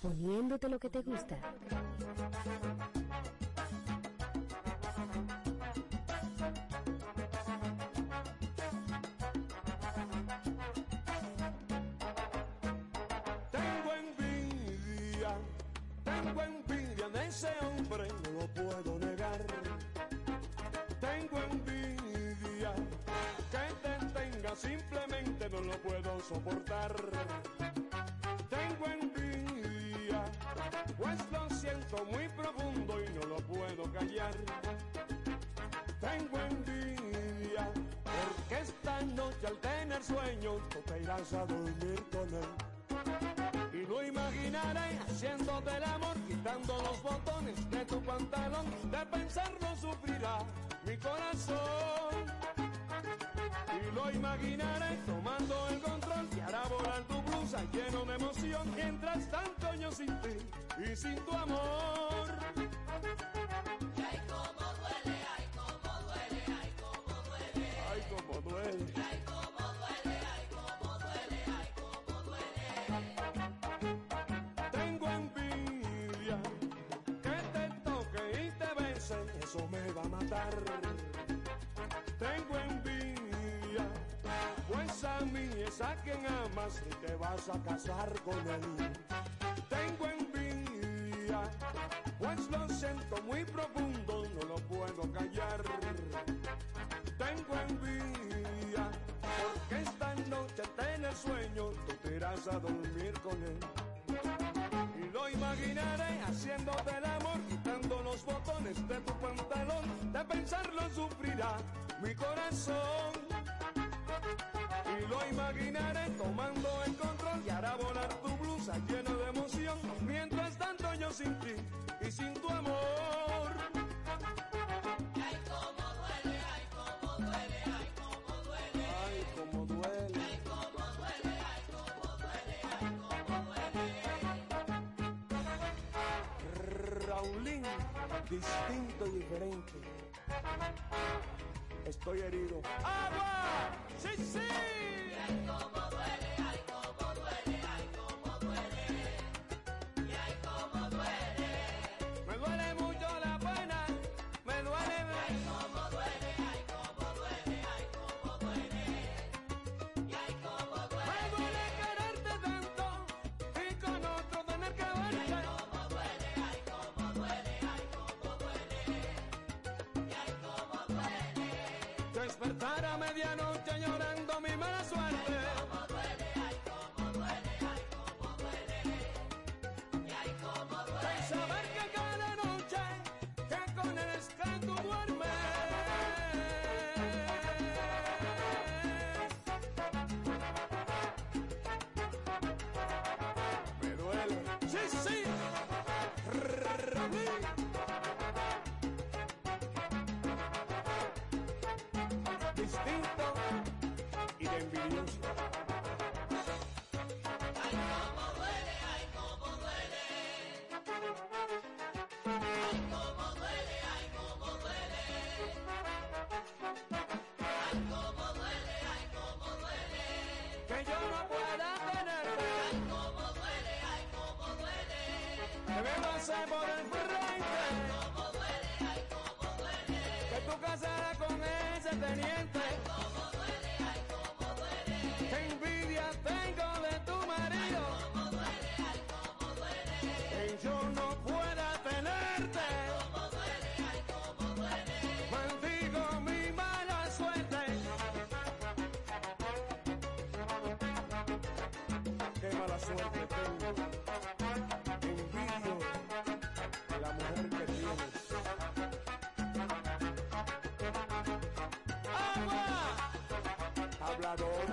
poniéndote lo que te gusta. Matar. Tengo envidia, pues a mí es a quien amas y te vas a casar con él. Tengo envidia, pues lo siento muy profundo, no lo puedo callar. Tengo envidia, porque esta noche tenés sueño, tú te irás a dormir con él. Y lo imaginaré haciéndote el amor, quitando los botones de tu pantalón. De pensarlo sufrirá mi corazón. Y lo imaginaré tomando el control y hará volar tu blusa llena de emoción. Mientras tanto yo sin ti y sin tu amor. Ay, cómo duele, ay, cómo duele, ay, cómo duele. Ay, cómo duele. Ay, cómo duele, ay, cómo duele, ay, cómo duele. Raulín, distinto y diferente. Estoy herido. ¡Agua! ¡Sí, sí! Medianoche llorando mi mala suerte. Ay, cómo duele, ay, cómo duele. Ay, cómo duele, ay, cómo duele. Ay, duele, ay, duele. Que yo no pueda tenerte. Ay, cómo duele, ay, cómo duele. suerte tengo. Envidio de la mujer que tienes. ¡Agua! Hablador.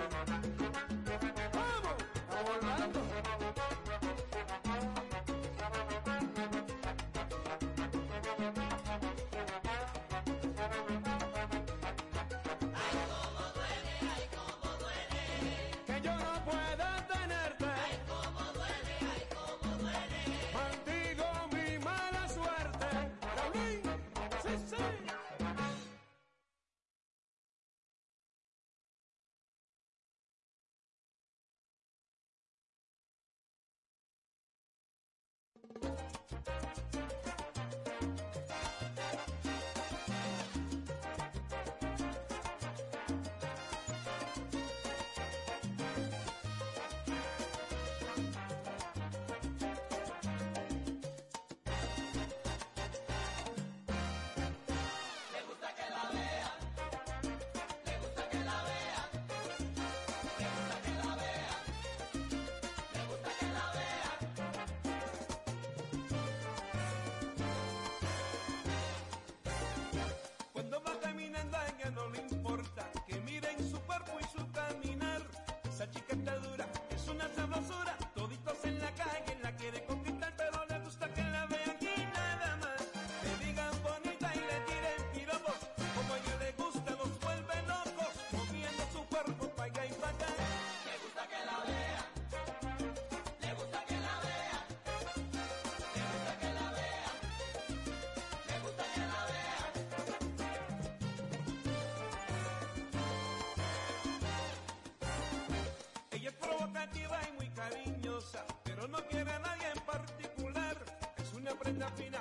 Nothing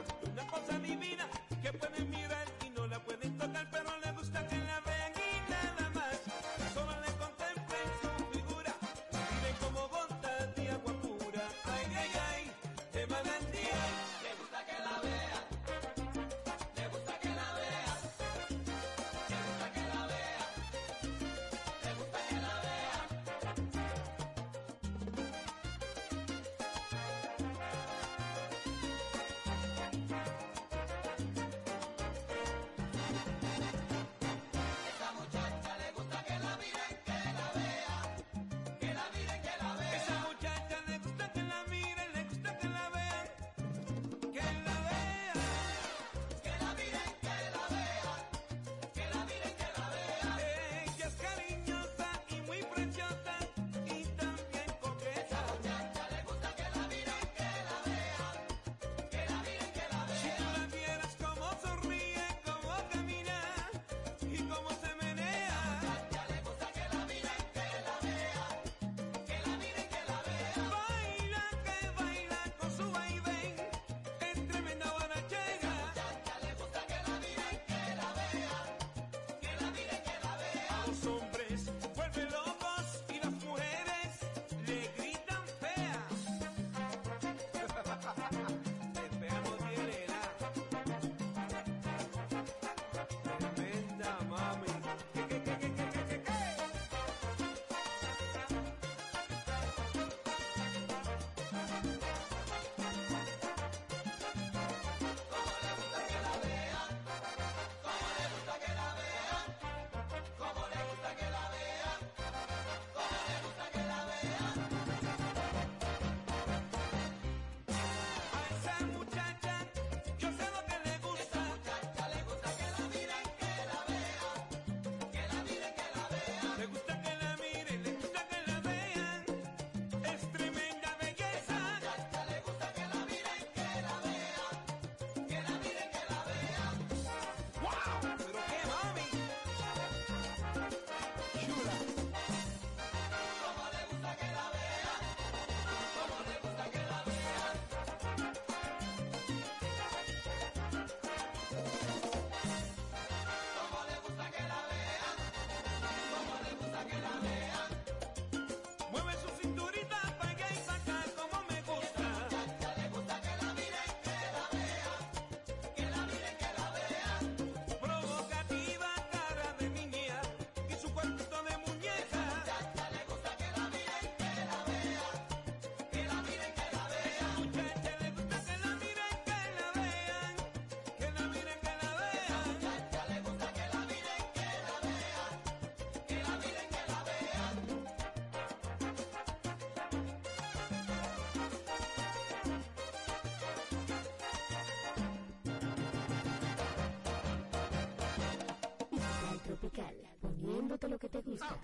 poniéndote lo que te gusta.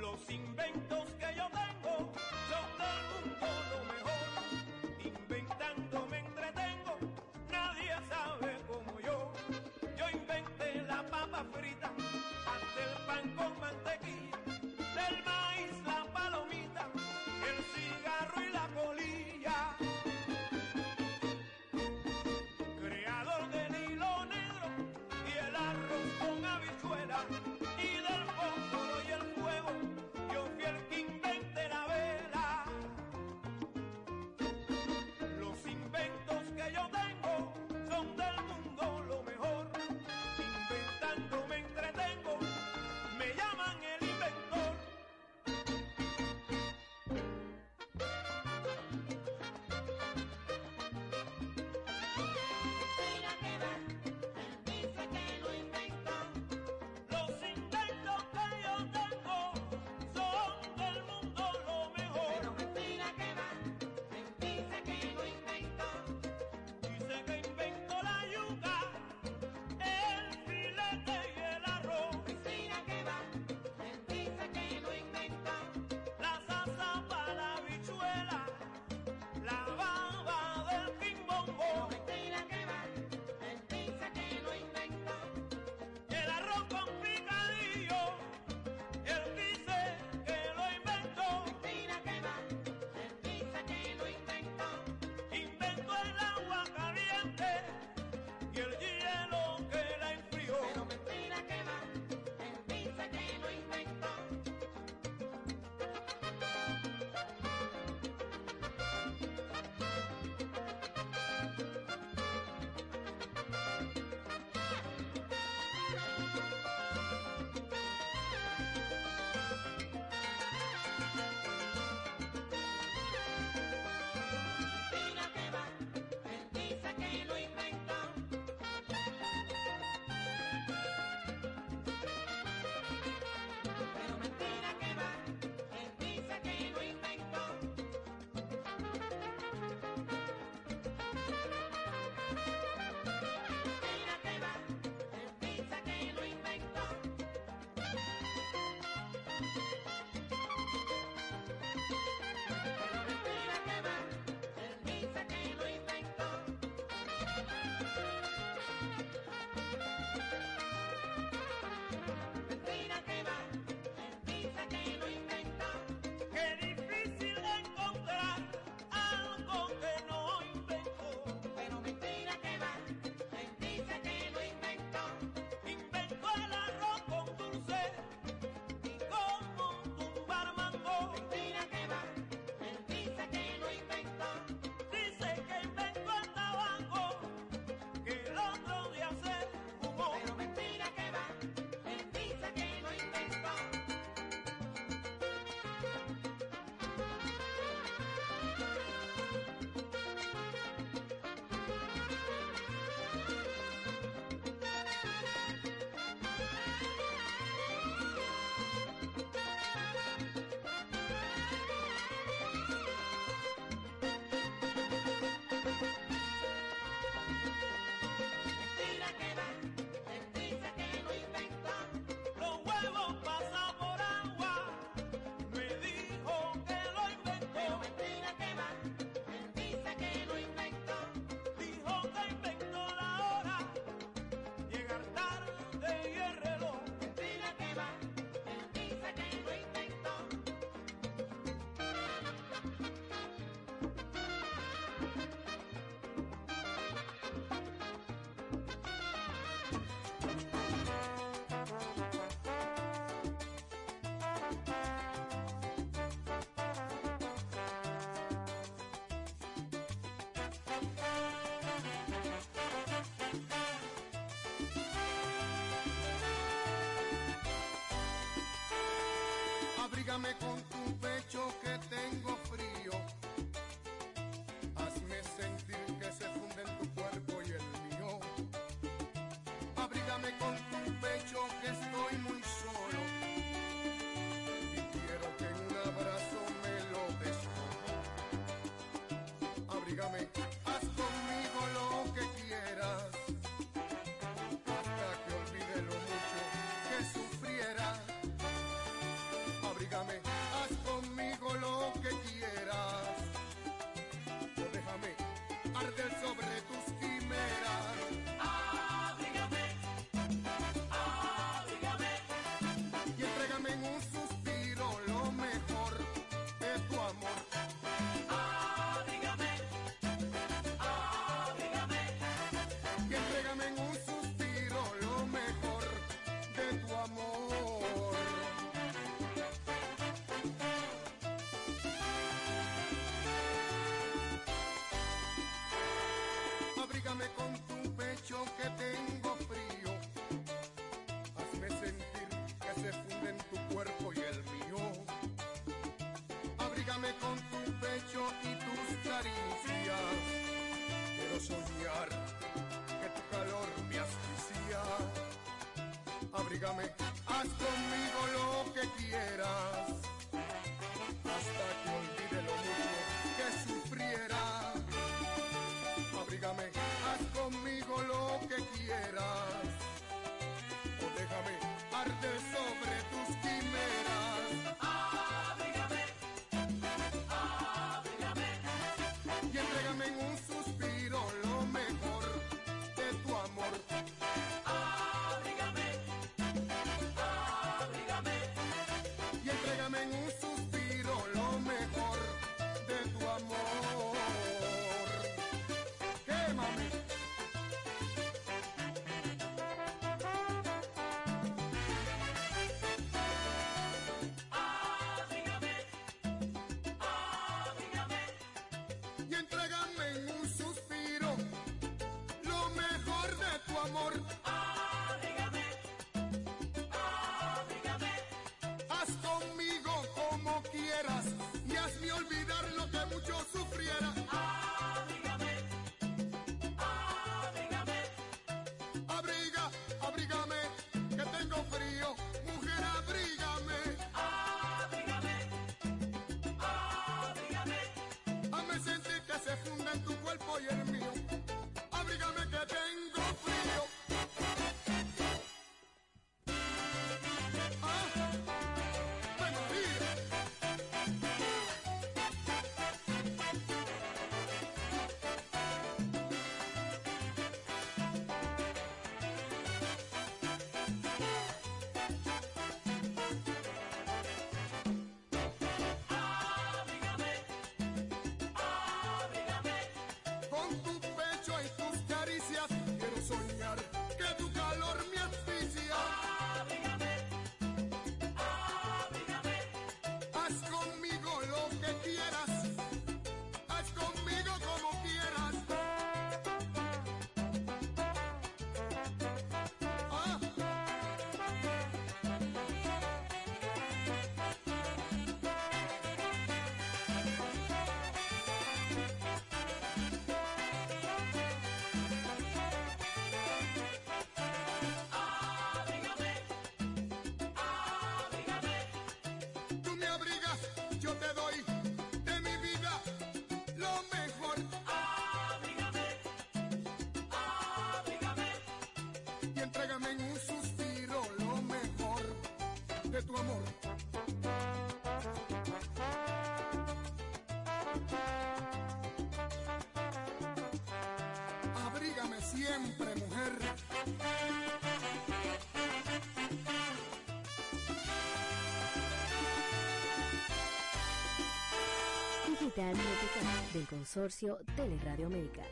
Los inventos que yo tengo son de un lo mejor. Inventando me entretengo, nadie sabe como yo. Yo inventé la papa frita, hasta el pan con mantequilla escuela Hey, Abrígame con tu pecho que tengo frío. Hazme sentir que se funde en tu cuerpo y el mío. Abrígame con tu pecho que estoy muy solo. Y quiero que en un abrazo me lo descubra. Abrígame abrígame con tu pecho que tengo frío. Hazme sentir que se funden tu cuerpo y el mío. Abrígame con tu pecho y tus caricias. Quiero soñar que tu calor me asfixia. Abrígame, haz conmigo lo que quieras siempre, mujer. Digital Música del Consorcio Teleradio América.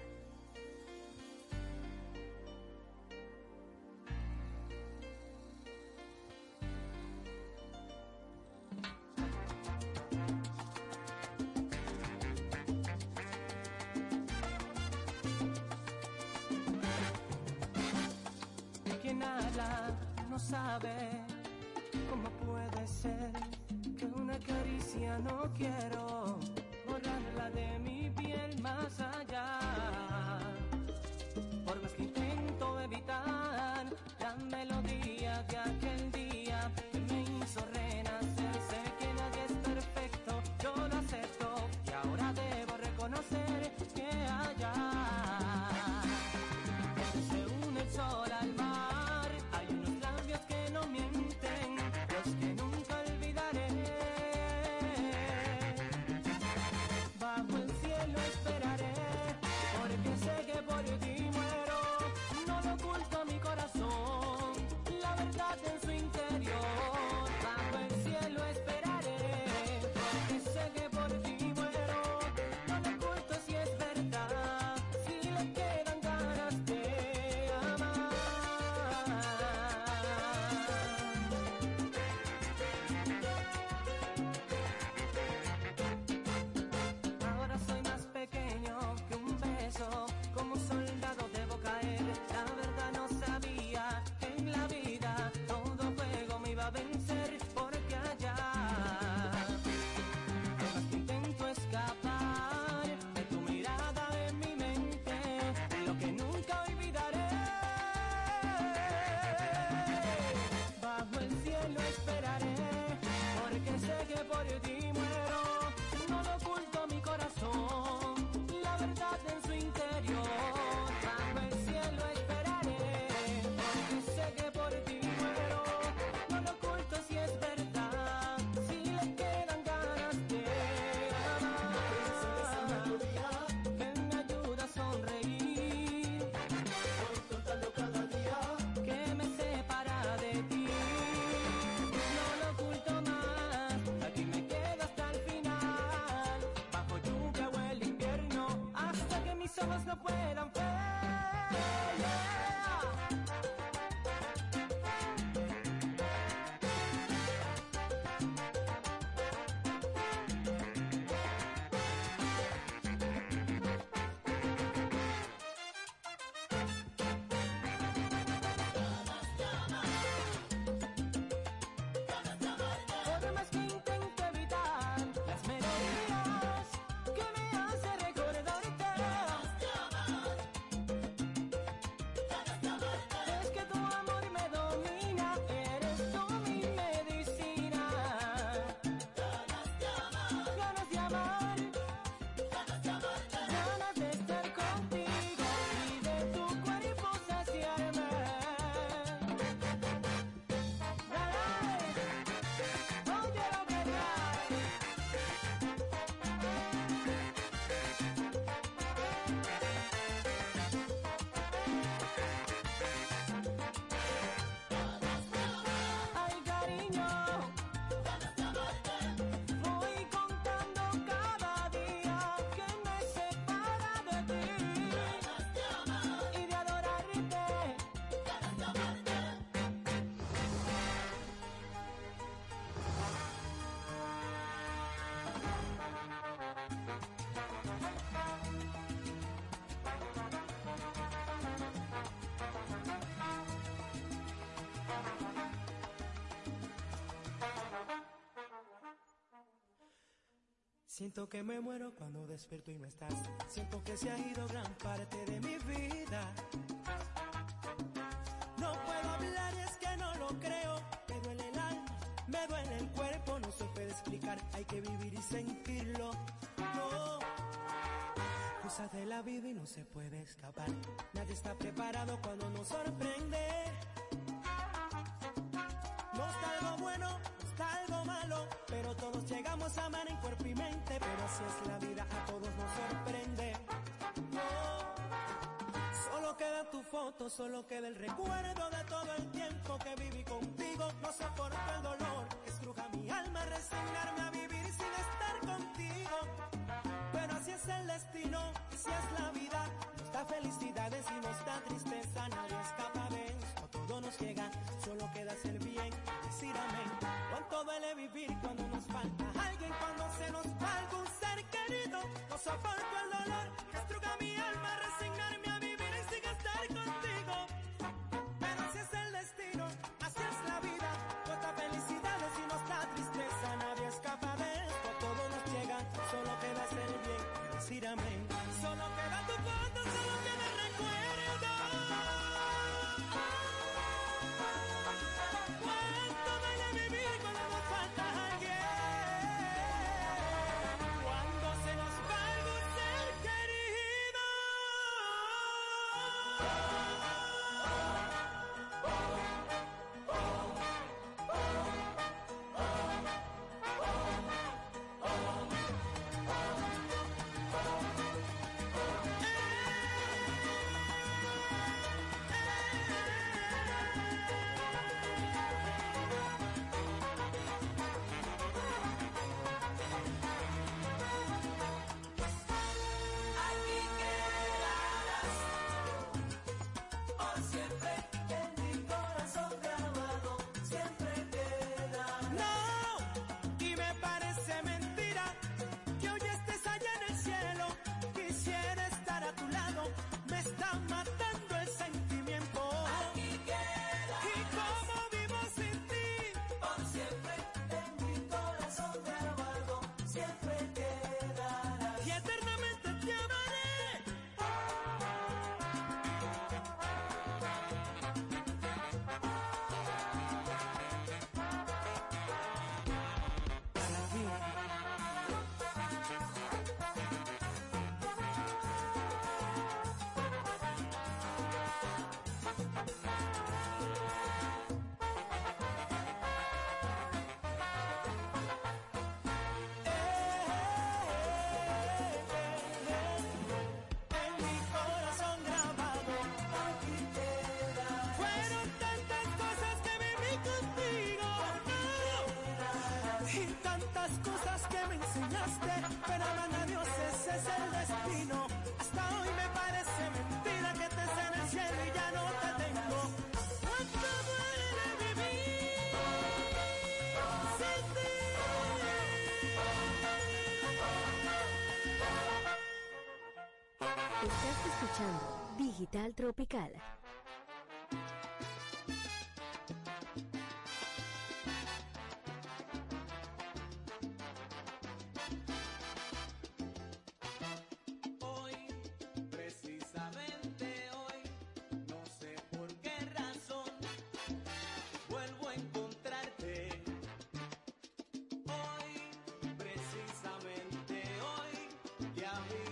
Mis ojos no puedan Siento que me muero cuando despierto y no estás. Siento que se ha ido gran parte de mi vida. No puedo hablar y es que no lo creo. Me duele el alma, me duele el cuerpo, no se puede explicar. Hay que vivir y sentirlo. No. Cosas de la vida y no se puede escapar. Nadie está preparado cuando nos sorprende. Mente, pero así es la vida, a todos nos sorprende. Solo queda tu foto, solo queda el recuerdo de todo el tiempo que viví contigo. No soporto el dolor, estruja mi alma, resignarme a vivir sin estar contigo. Pero así es el destino, así es la vida. Nos da felicidades y nos da tristeza, nadie escapa de esto, todo nos llega. Solo queda hacer bien, decir amén. Cuánto duele vivir cuando nos falta cuando se nos va algún ser querido. No soporto el dolor que estruga mi alma, resignarme a vivir sin estar contigo. Pero así es el destino, así es la vida. Cuánta felicidades y nos da tristeza, nadie escapa de esto, todo nos llega. Solo queda hacer bien, decir. es el destino. Hasta hoy me parece mentira que te en el cielo y ya no te tengo. ¿Cuánto vivir? Estás escuchando Digital Tropical. Ya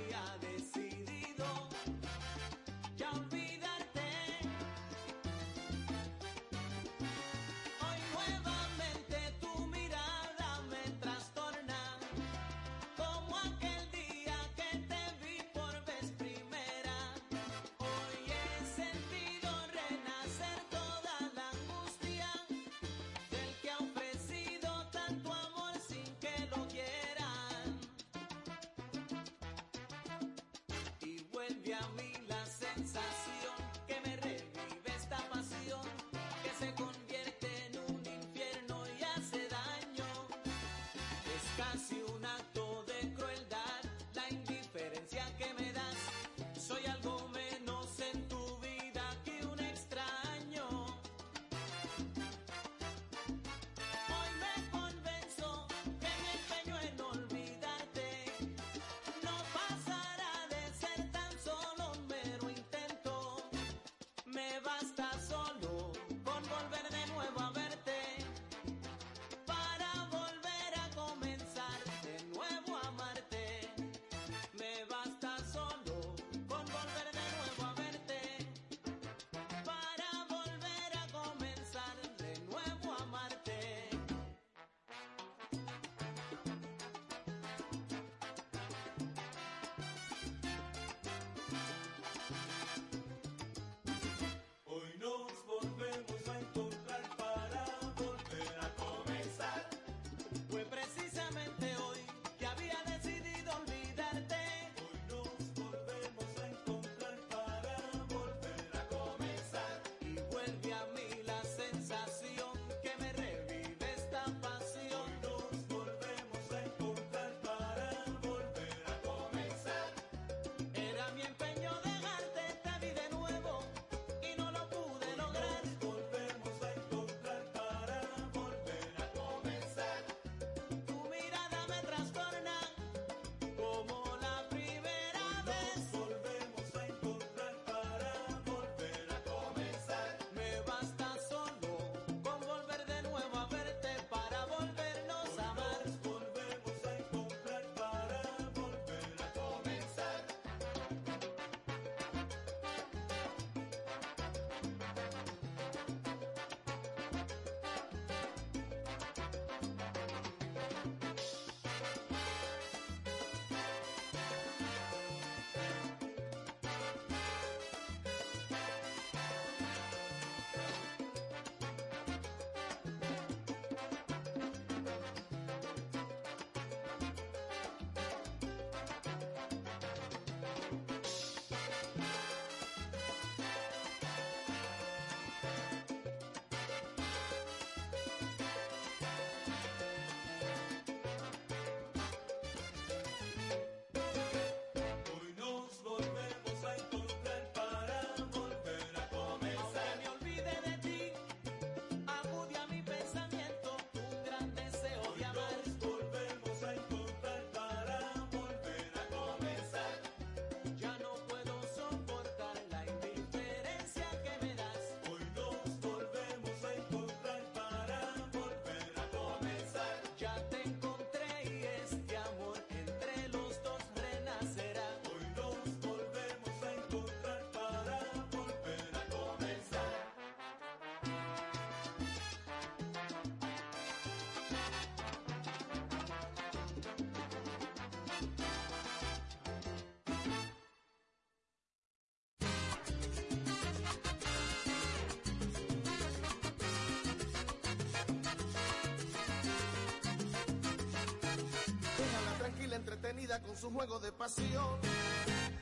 con su juego de pasión,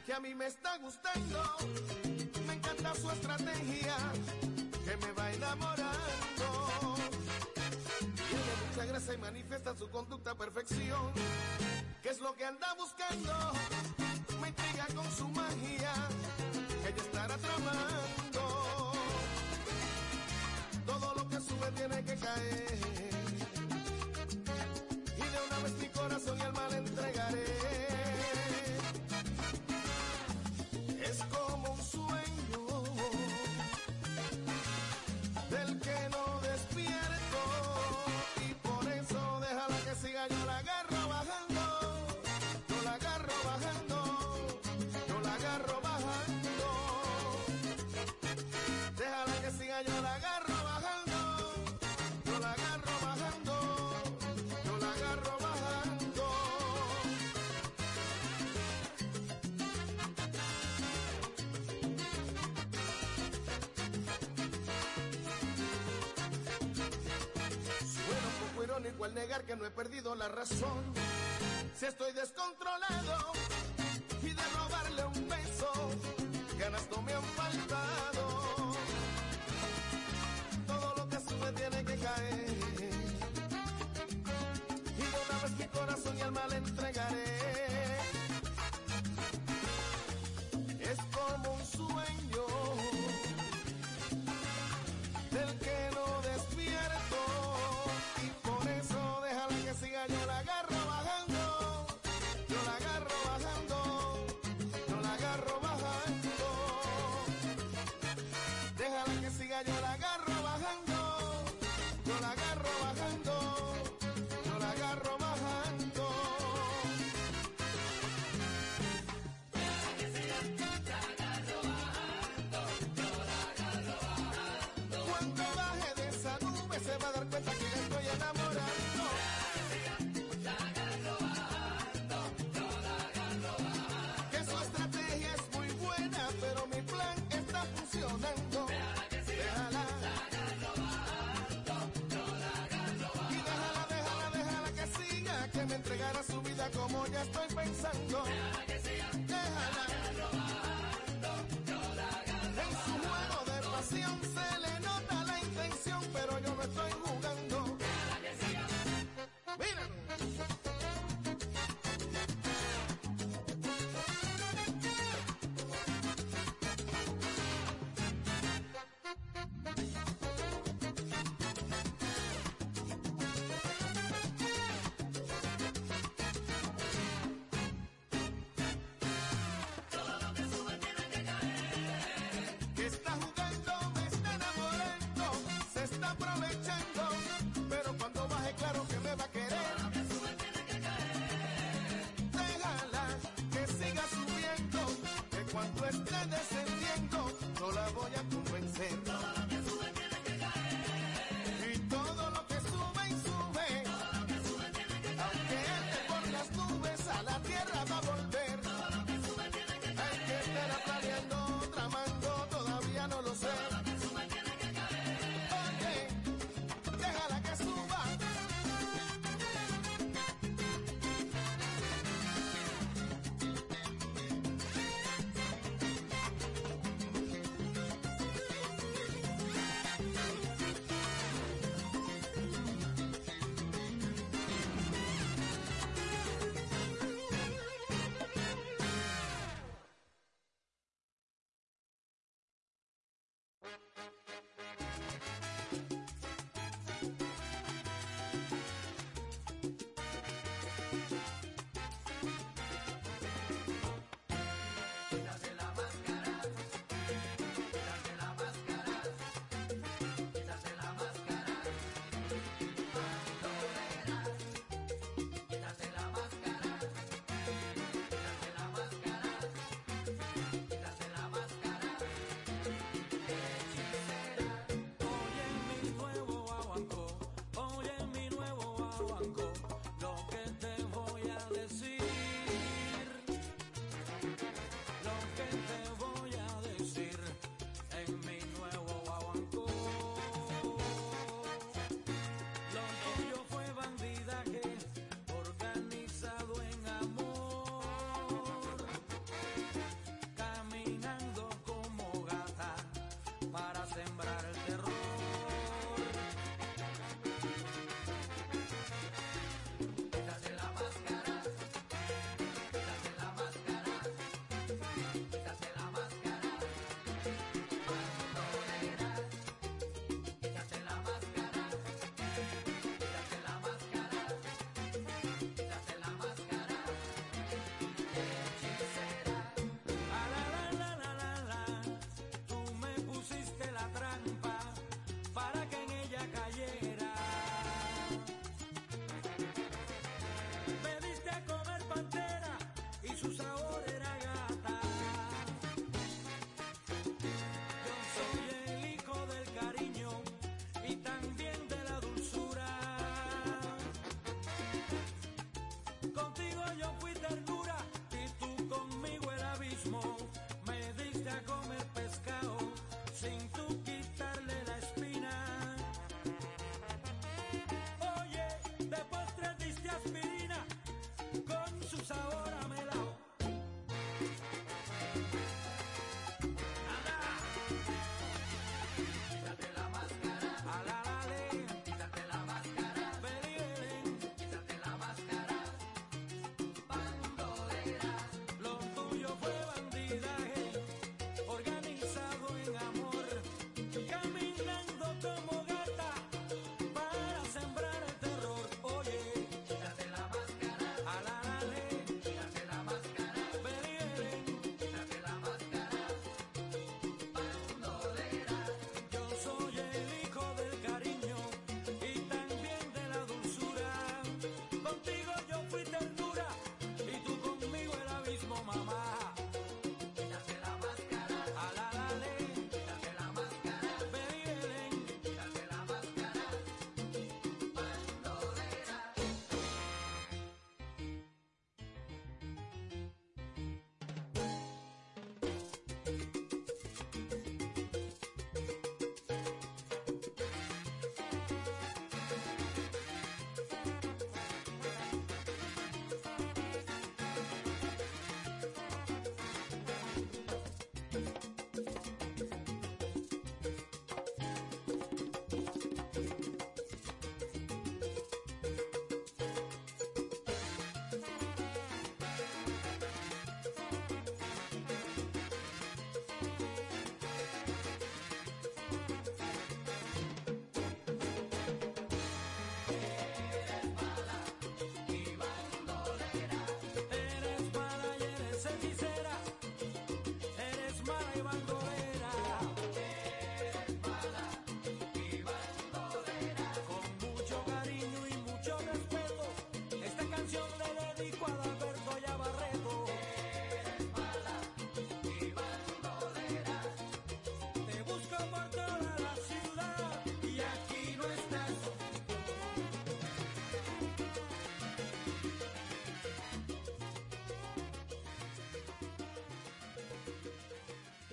que a mí me está gustando, me encanta su estrategia, que me va enamorando. Tiene mucha gracia y manifiesta su conducta a perfección, que es lo que anda buscando, me intriga con su magia, que ella estará tramando. Todo lo que sube tiene que caer. Y de una vez mi corazón y alma le entregaré. al negar que no he perdido la razón. Si estoy descontrolado entregar a su Antes de será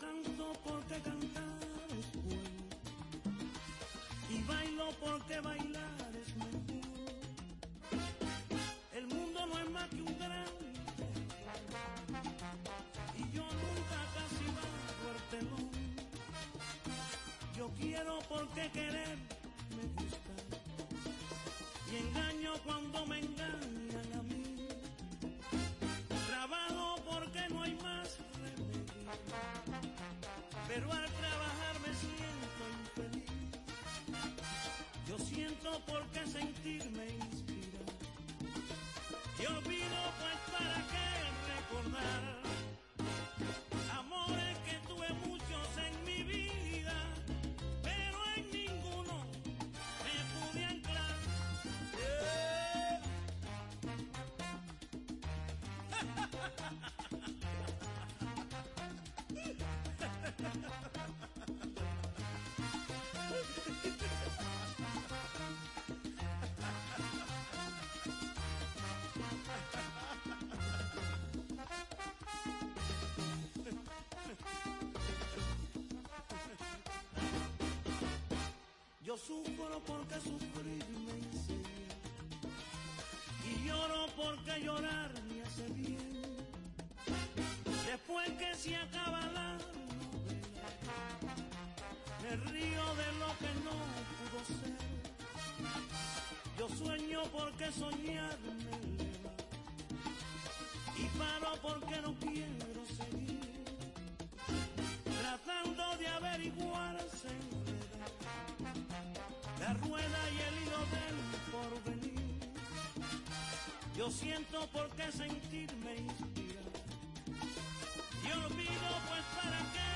Canto porque cantar es bueno. Y bailo porque bailar es mejor. El mundo no es más que un gran Y yo nunca casi bajo el telón. Yo quiero porque querer me gusta y engaño cuando me engañan a mí. Trabajo porque no hay más pero al trabajar me siento infeliz. Yo siento porque sentirme inspira. Y olvido pues para qué recordar sufro porque sufrir me enseña y lloro porque llorar me hace bien. Después que se acaba la novela, me río de lo que no pudo ser. Yo sueño porque soñar me eleva y paro porque no quiero rueda y el hilo del porvenir. Yo siento por qué sentirme inspira. Y olvido pues para qué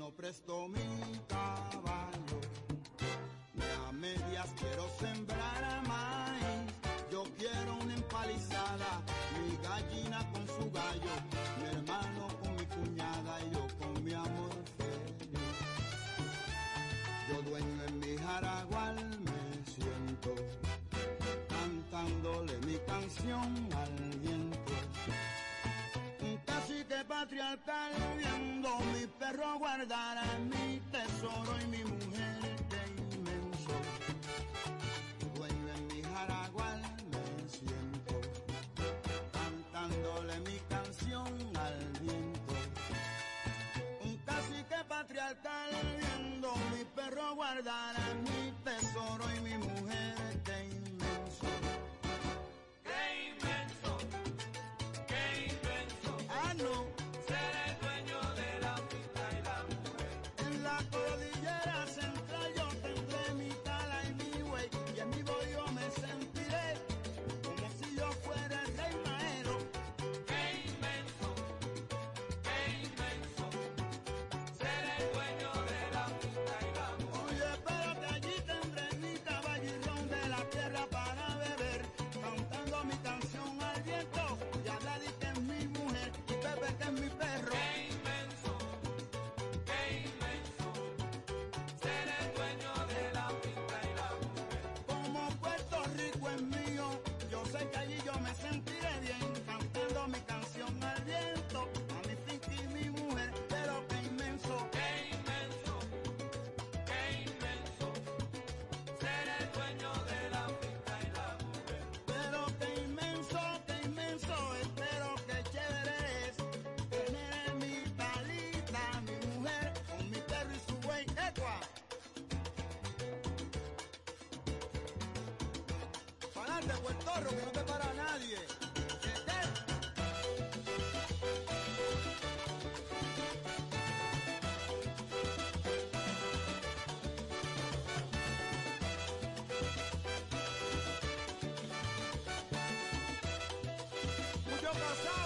no presto mi caballo, ni a medias quiero sembrar a maíz. Yo quiero una empalizada, mi gallina con su gallo, mi hermano con mi cuñada y yo con mi amor feliz. Yo dueño en mi jaragual me siento, cantándole mi canción al viento. Un cacique patriarcal perro guardar a mi tesoro y mi mujer de inmenso. Dueño en mi jaragual me siento, cantándole mi canción al viento. Un cacique patriarcal viendo mi perro guardar Adelante, Puerto que no te para nadie. Mucho.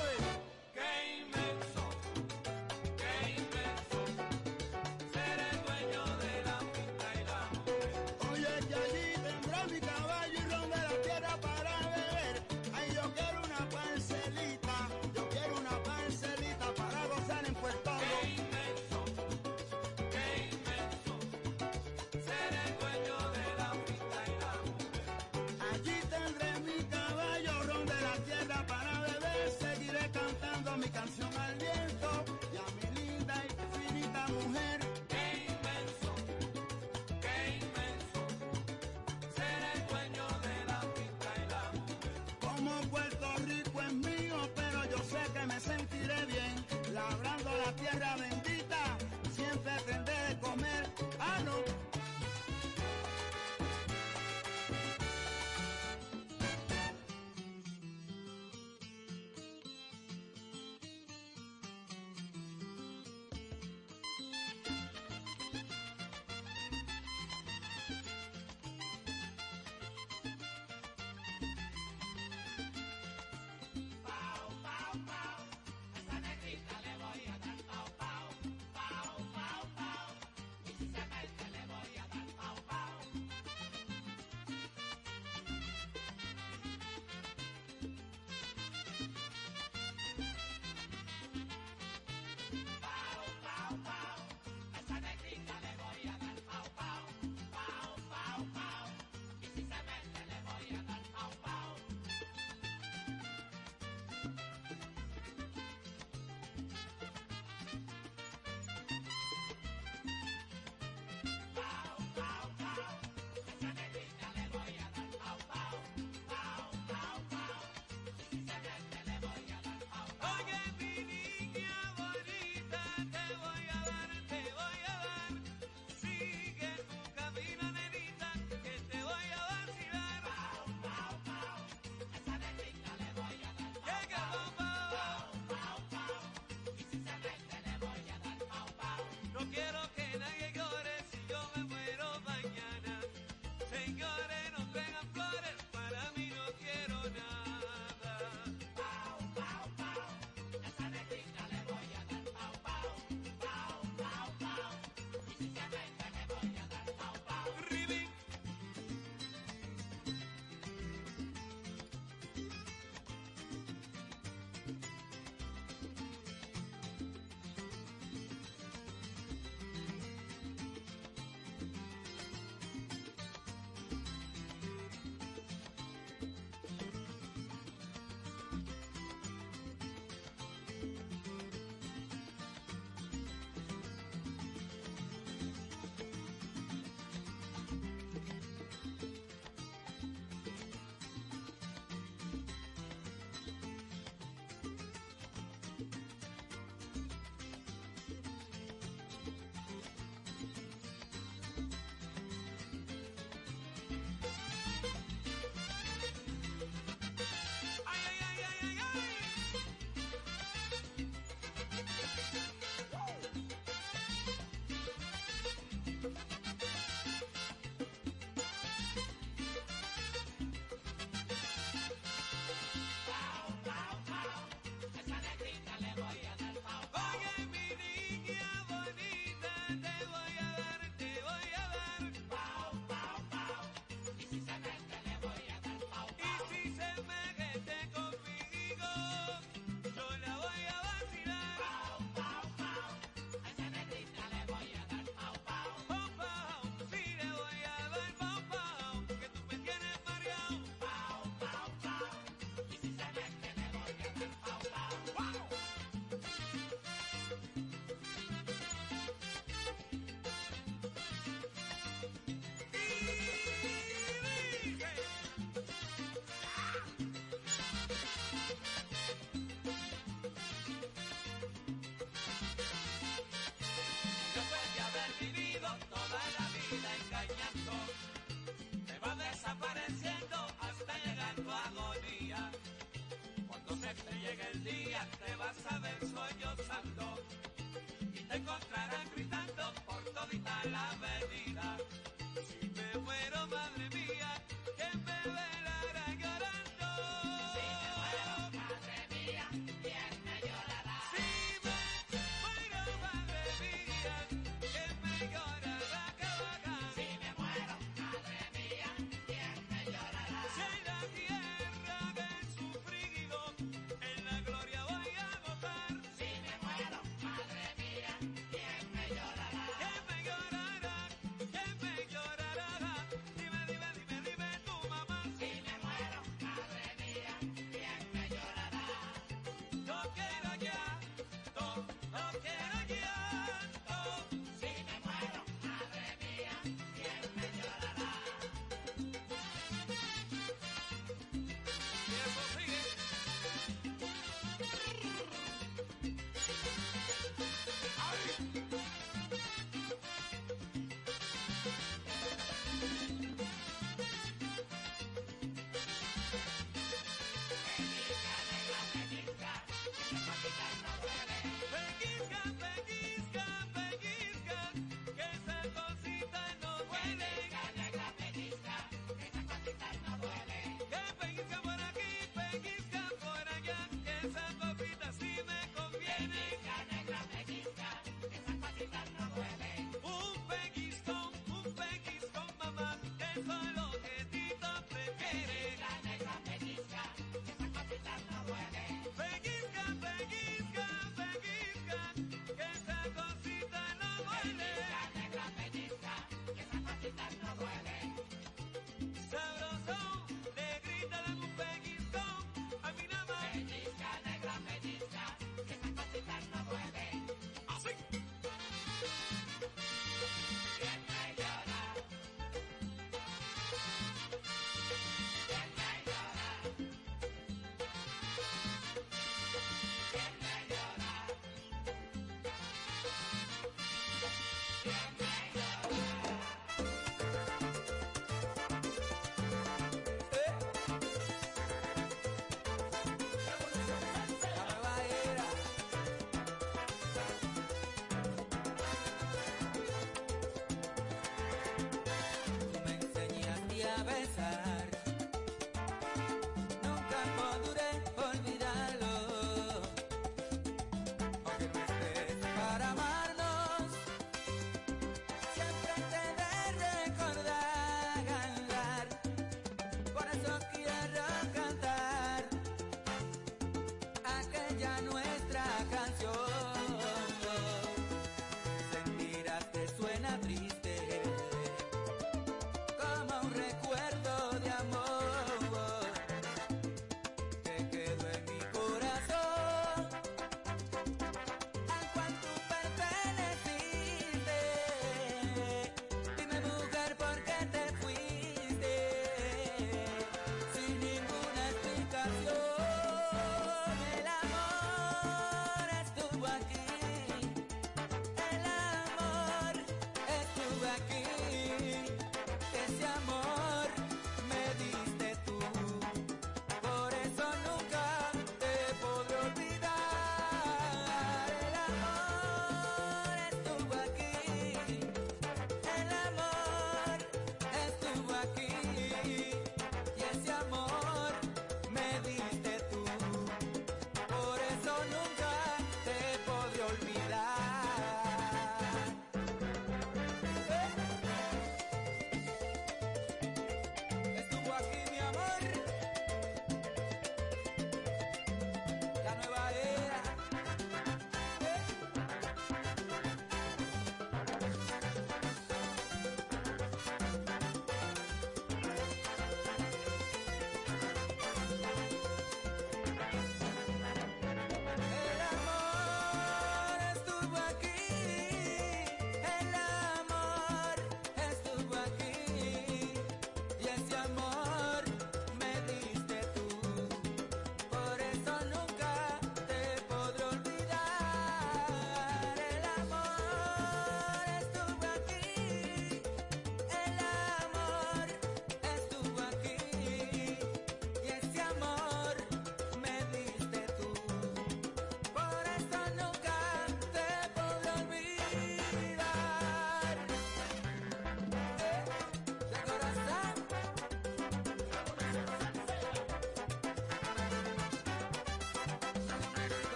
Chicago.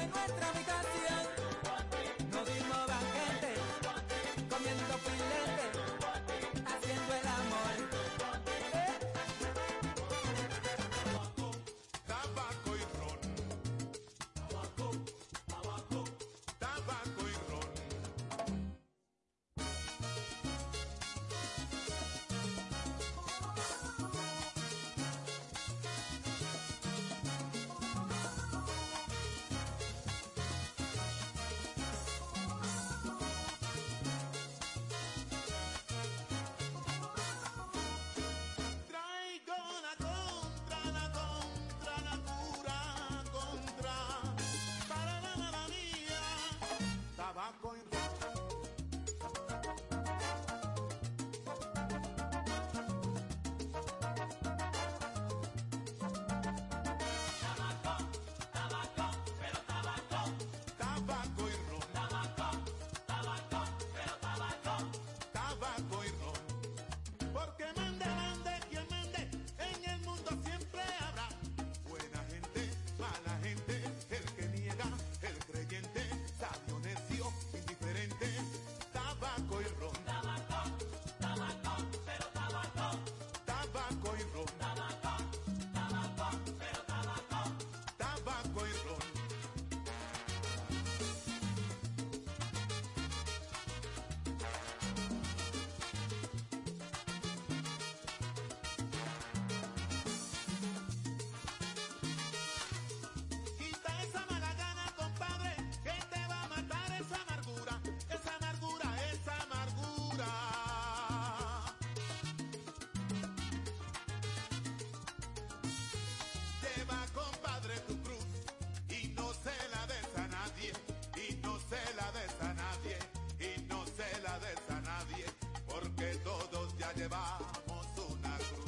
Hang on. llevamos una cruz.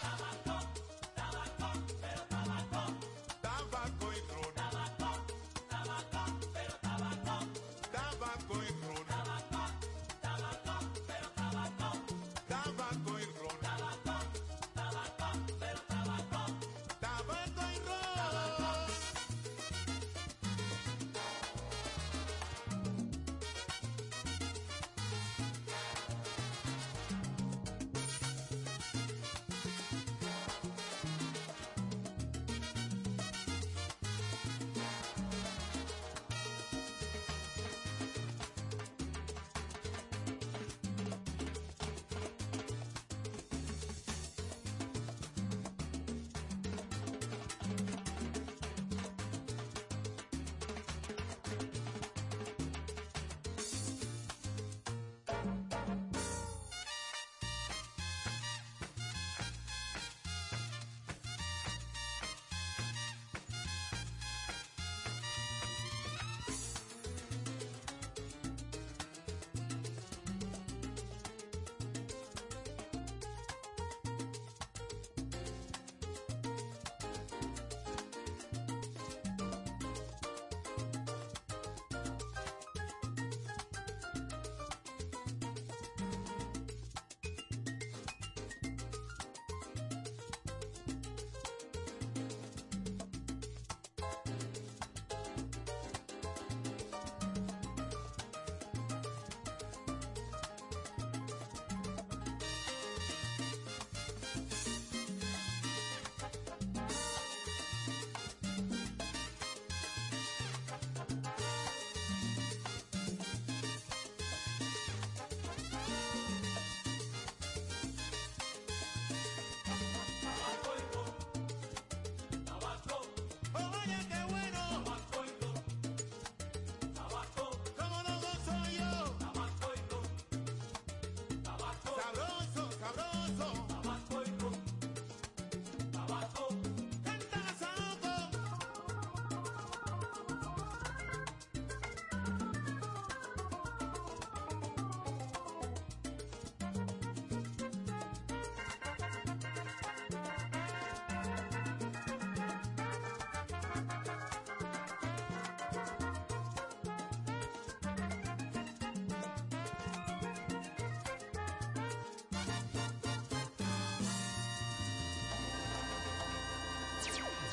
Tabaco, tabaco, pero tabaco. Tabaco y ron. Tabaco, tabaco, pero tabaco. Tabaco y ron. Tabaco, tabaco, pero tabaco. Tabaco.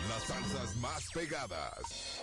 Las salsas más pegadas.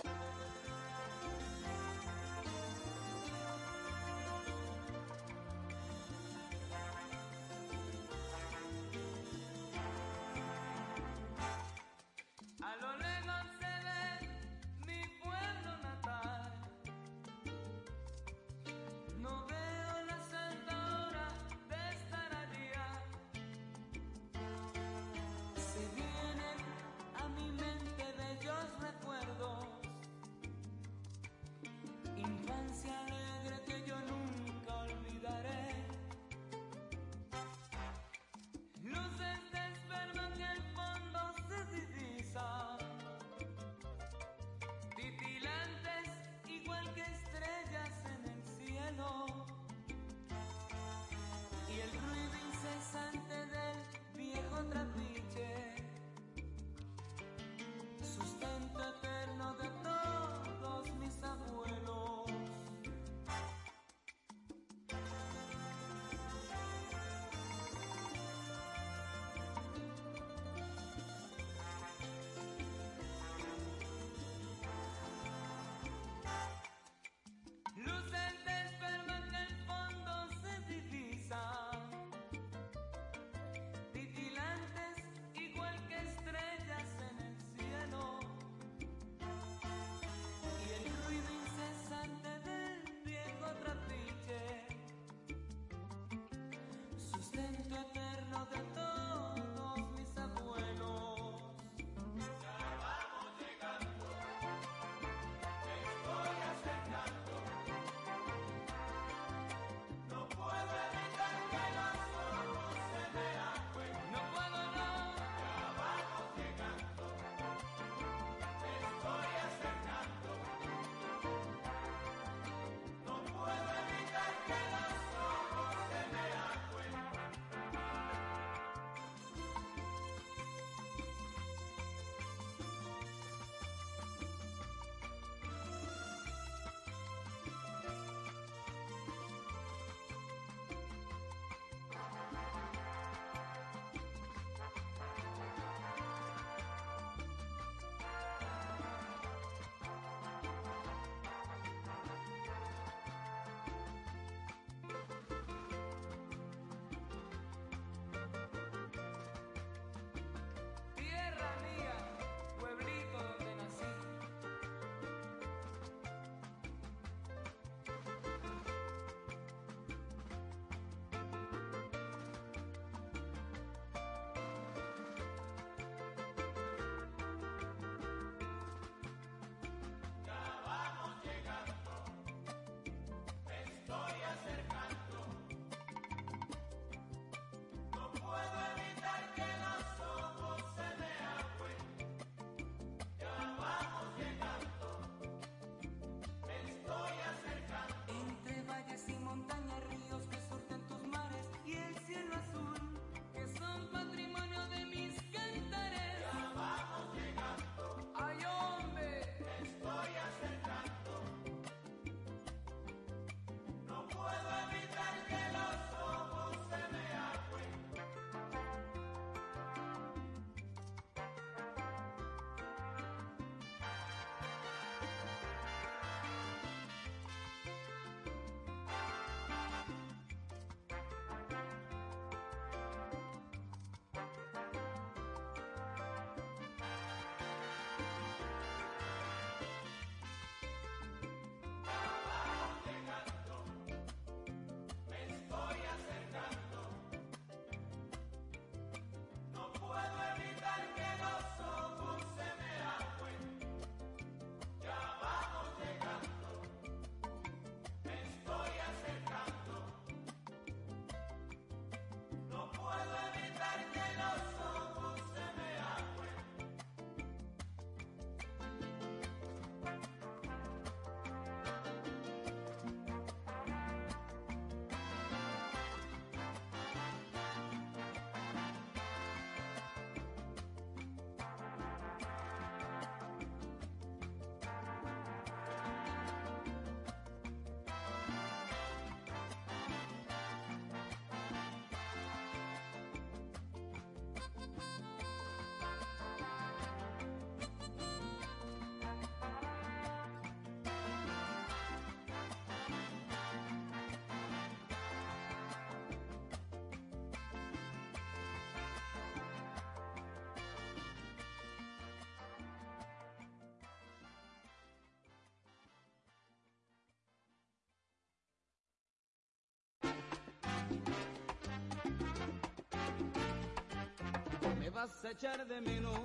Me vas a echar de menos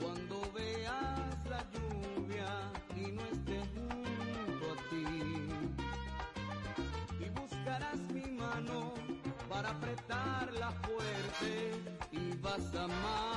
cuando veas la lluvia y no esté junto a ti. Y buscarás mi mano para apretarla fuerte y vas a amar.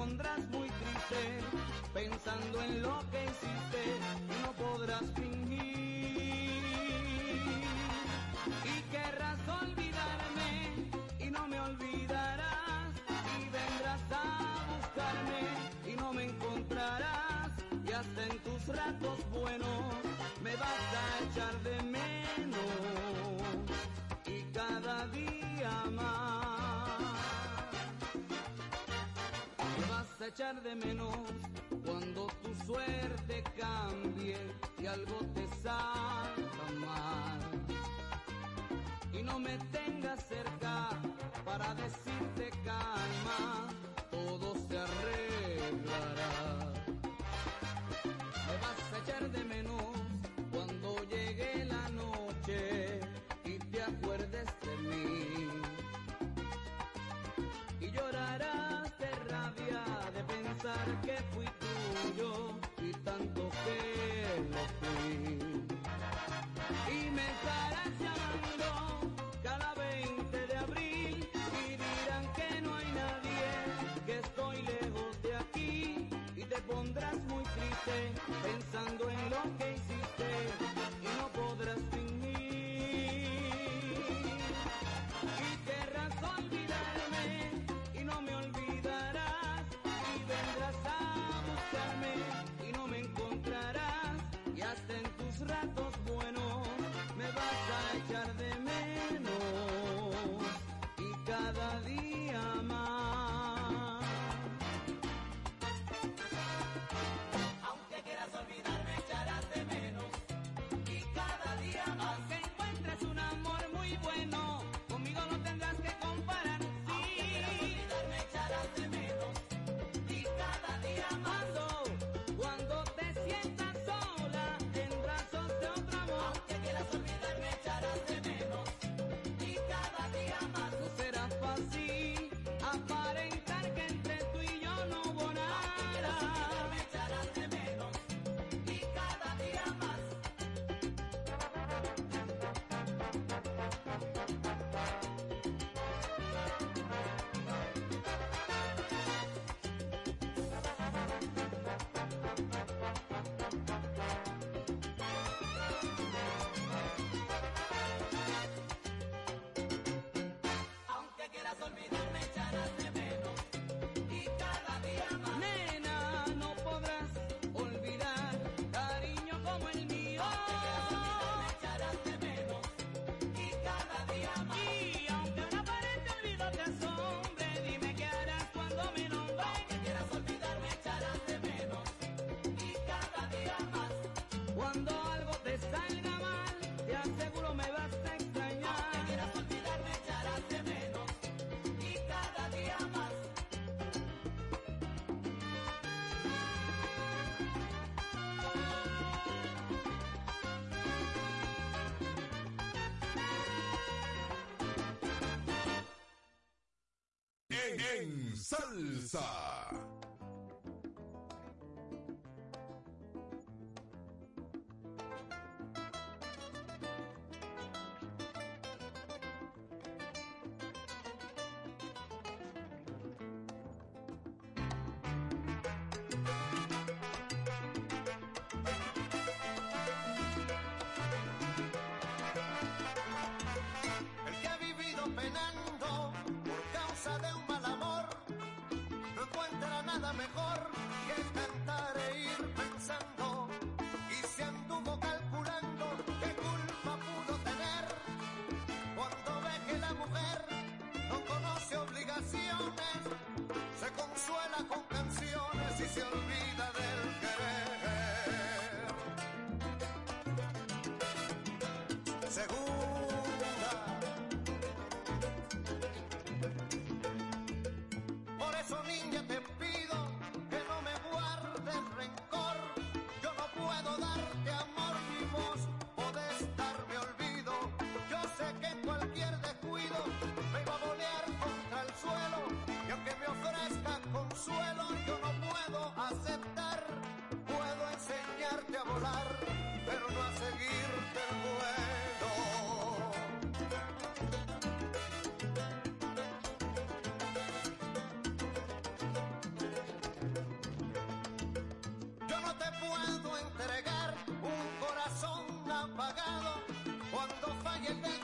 pondrás muy triste, pensando en lo que hiciste y no podrás fingir. Y querrás olvidarme y no me olvidarás, y vendrás a buscarme y no me encontrarás, y hasta en tus ratos buenos me vas a echar de echar de menos cuando tu suerte cambie y algo te salga mal. Y no me tengas cerca para decirte calma, todo se arreglará. Me vas a echar de menos que fui tuyo y tanto que lo fui. Cuando algo te salga mal, te aseguro me vas a extrañar. Aunque quieras olvidarme, echarás de menos y cada día más. En, en salsa. Cuando falla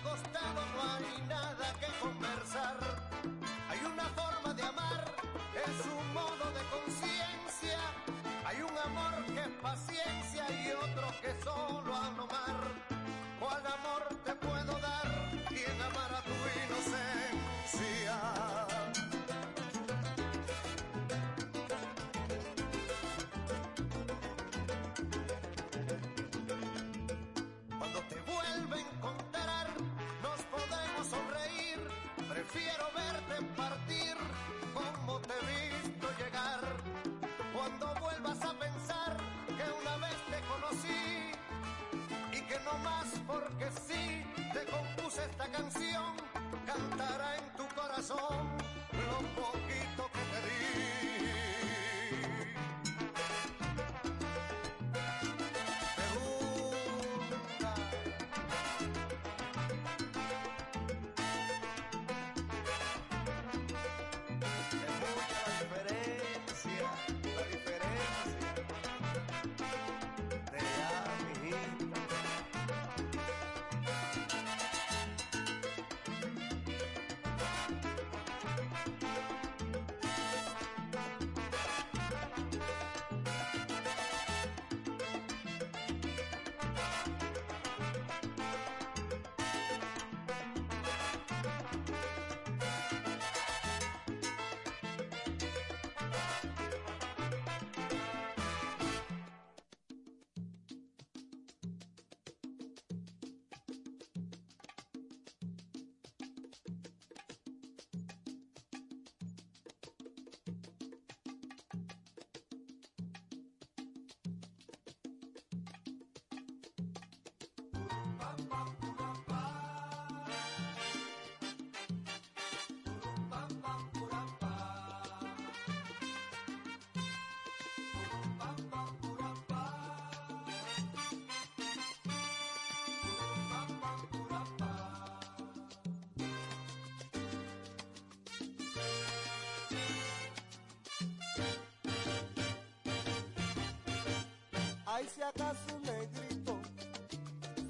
porque sí te compuse esta canción, cantará Ay, si acaso un negrito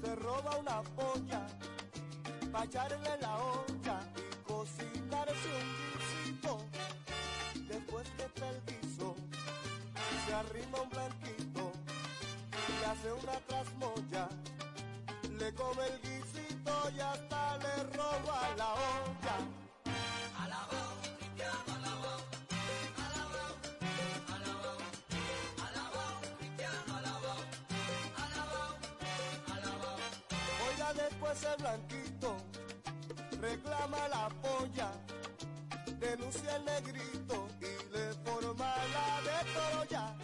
se roba una polla pa' echarle la olla y cocinarse un guisito. Después que está el guiso, se arrima un blanquito, le hace una trasmoya, le come el guisito y hasta le roba la olla. El blanquito, reclama la polla, denuncia el negrito y le forma la de Toroya.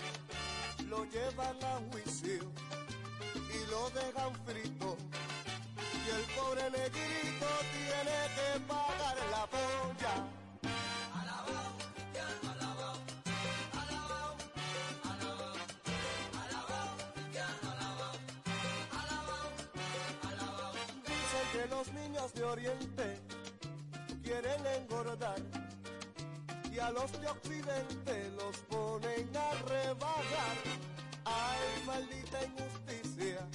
Lo llevan a juicio y lo dejan frito. Y el pobre negrito tiene que pagar la polla. Los de Oriente quieren engordar y a los de Occidente los ponen a rebajar. Ay, maldita injusticia,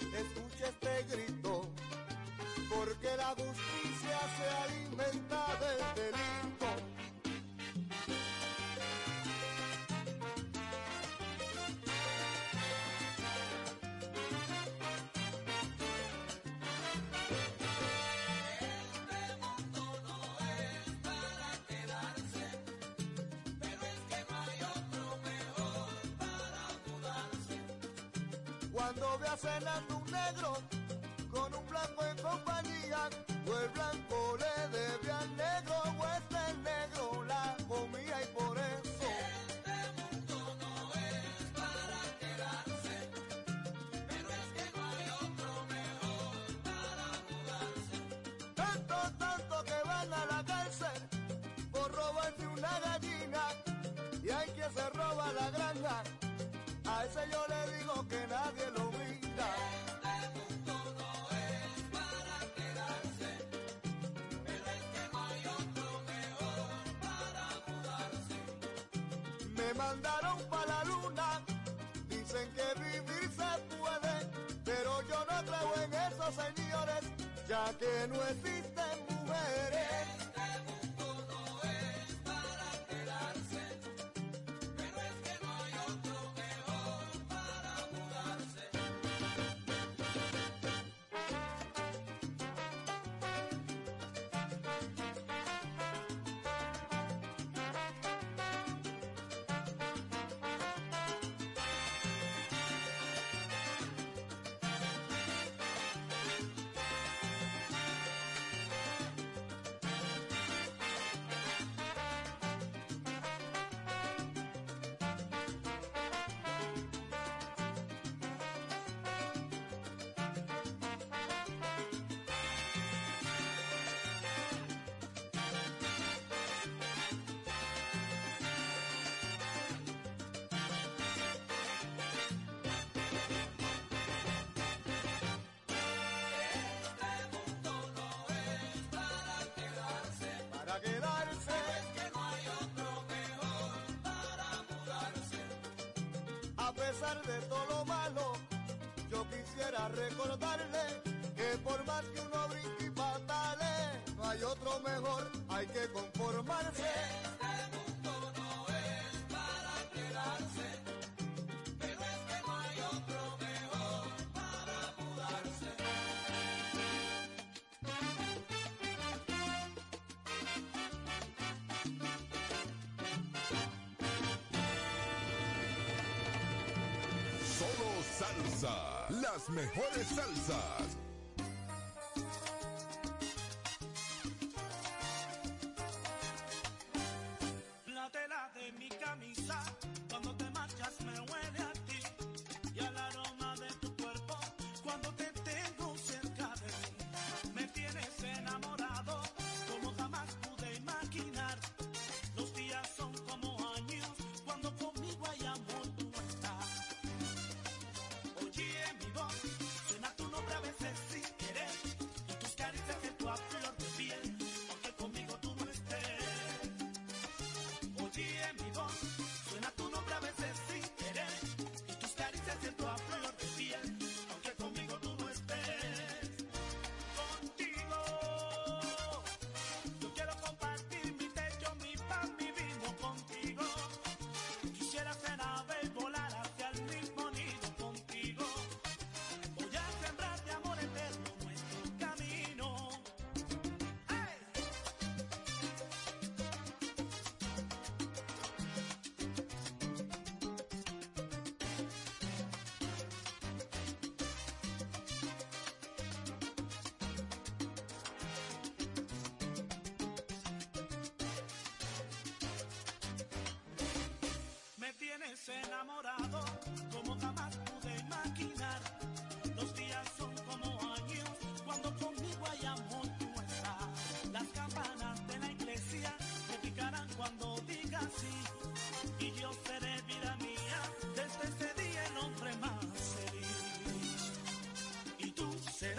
escucha este grito, porque la justicia se alimenta del delito. Cuando veas cenando un negro con un blanco en compañía, o el blanco le debe al negro, o este el negro la comía y por eso. Este mundo no es para quedarse, pero es que no hay otro mejor para mudarse. Tanto, tanto que van a la cárcel por robarse una gallina, y hay quien se roba la granja, a ese yo le digo que nadie lo mira. Este mundo no es para quedarse, que hay otro mejor para mudarse. Me mandaron para la luna, dicen que vivir se puede, pero yo no creo en eso, señores, ya que no existen mujeres. Para quedarse, es que no hay otro mejor para mudarse. a pesar de todo lo malo, yo quisiera recordarle que por más que uno brinque y patale, no hay otro mejor, hay que conformarse. Solo salsa. Las mejores salsas. La tela de mi camisa, Y tus caricias siento a flor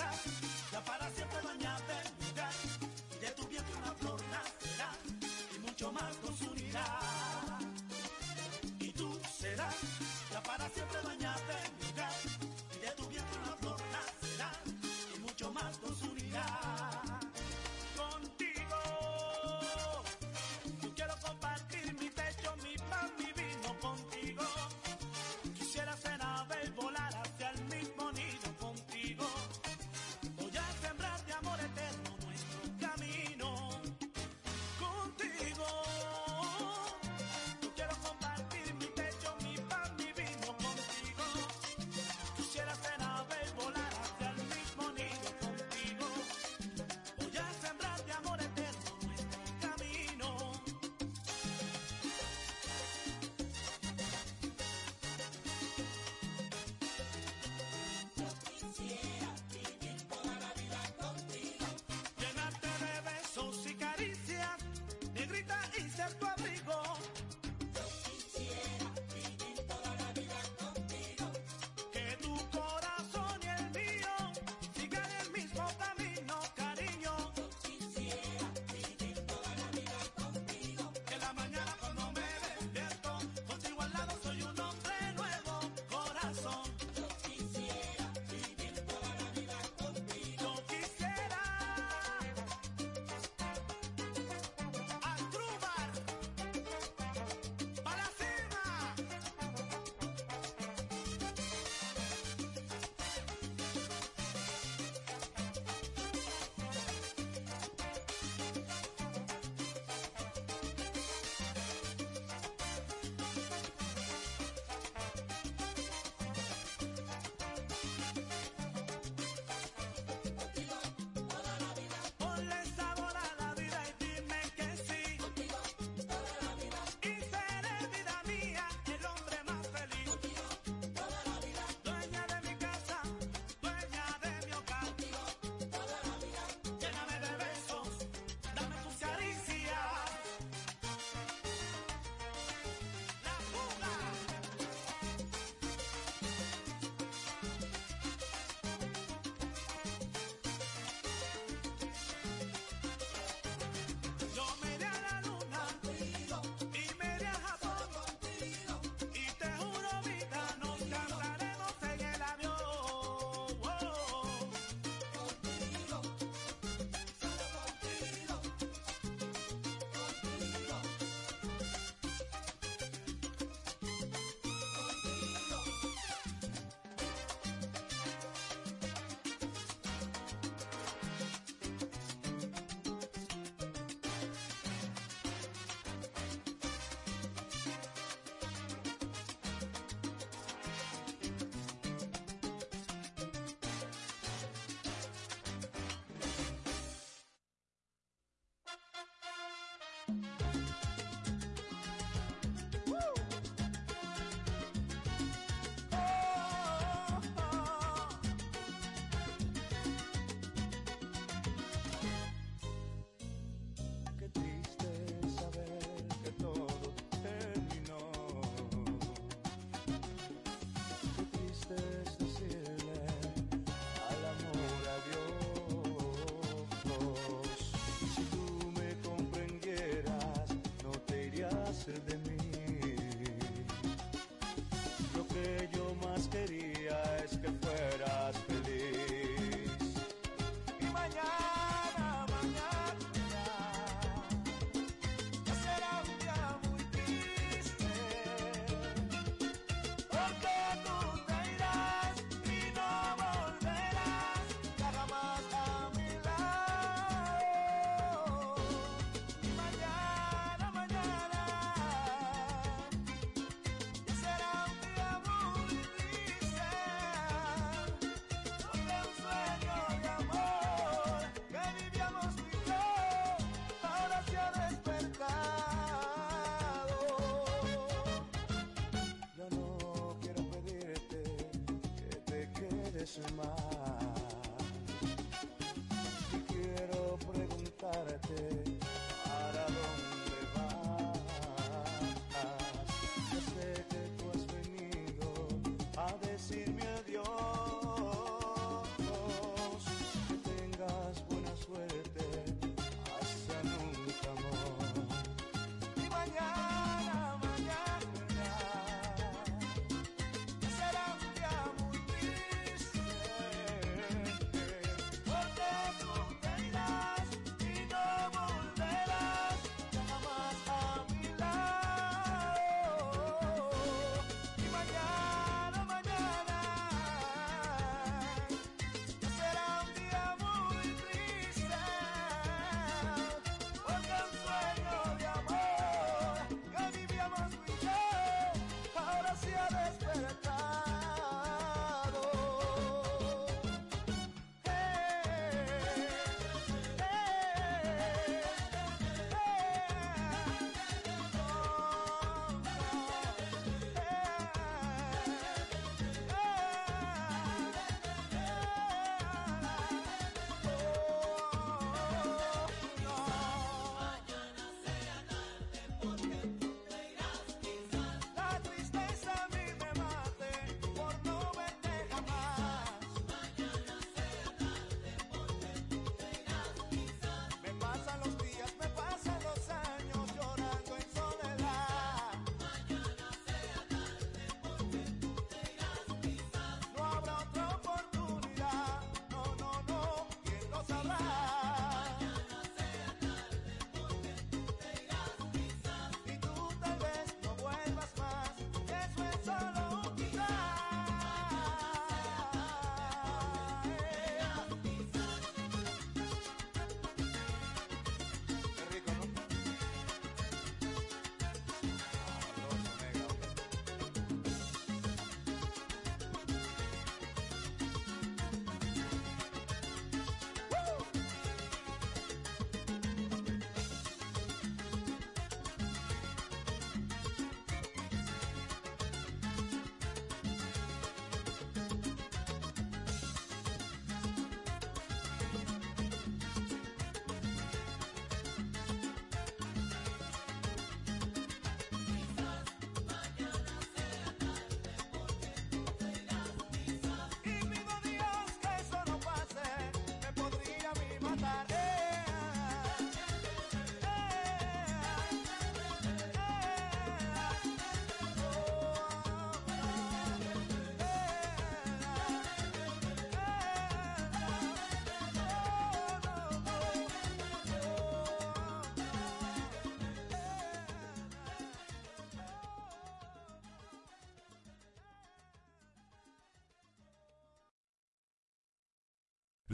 Bogotá.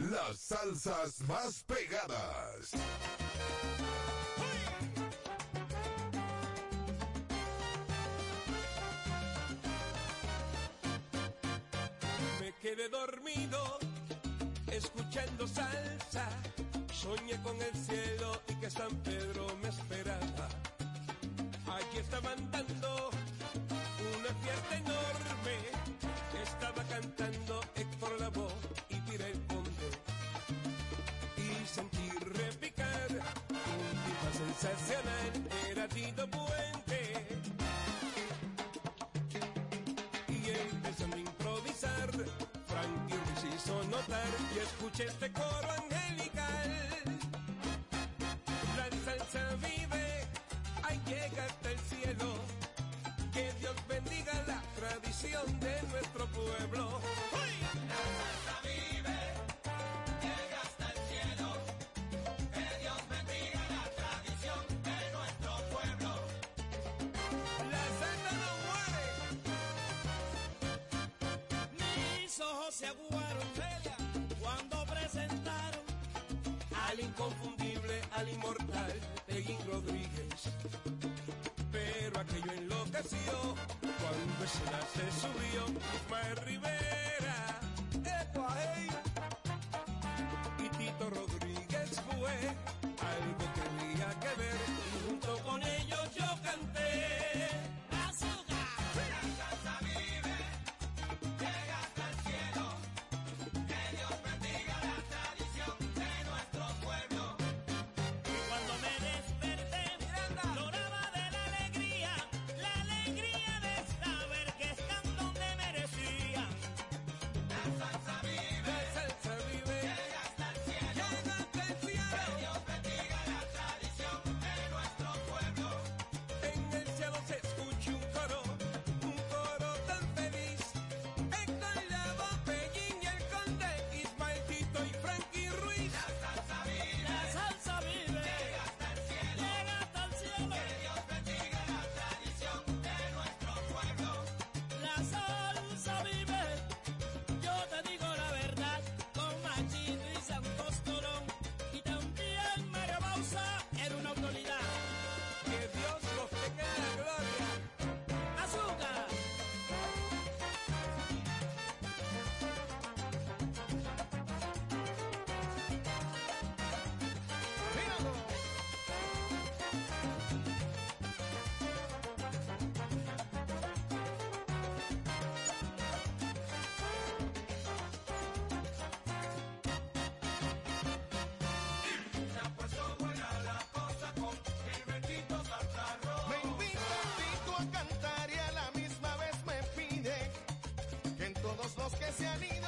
Las salsas más pegadas. Me quedé dormido escuchando salsa. Soñé con el cielo y que San Pedro me esperaba. Aquí estaban dando una fiesta enorme. Estaba cantando era di da puente. Y empezando a improvisar, Frankie Ruiz hizo notar y escuché este coro. se aguaron cuando presentaron al inconfundible, al inmortal Peguín Rodríguez. Pero aquello enloqueció cuando se la se subió, ¡Míralo! ¡Y se ha puesto buena la cosa con el bendito sartarro! Me invito a cantar y a la misma vez me pide que en todos los que se anime.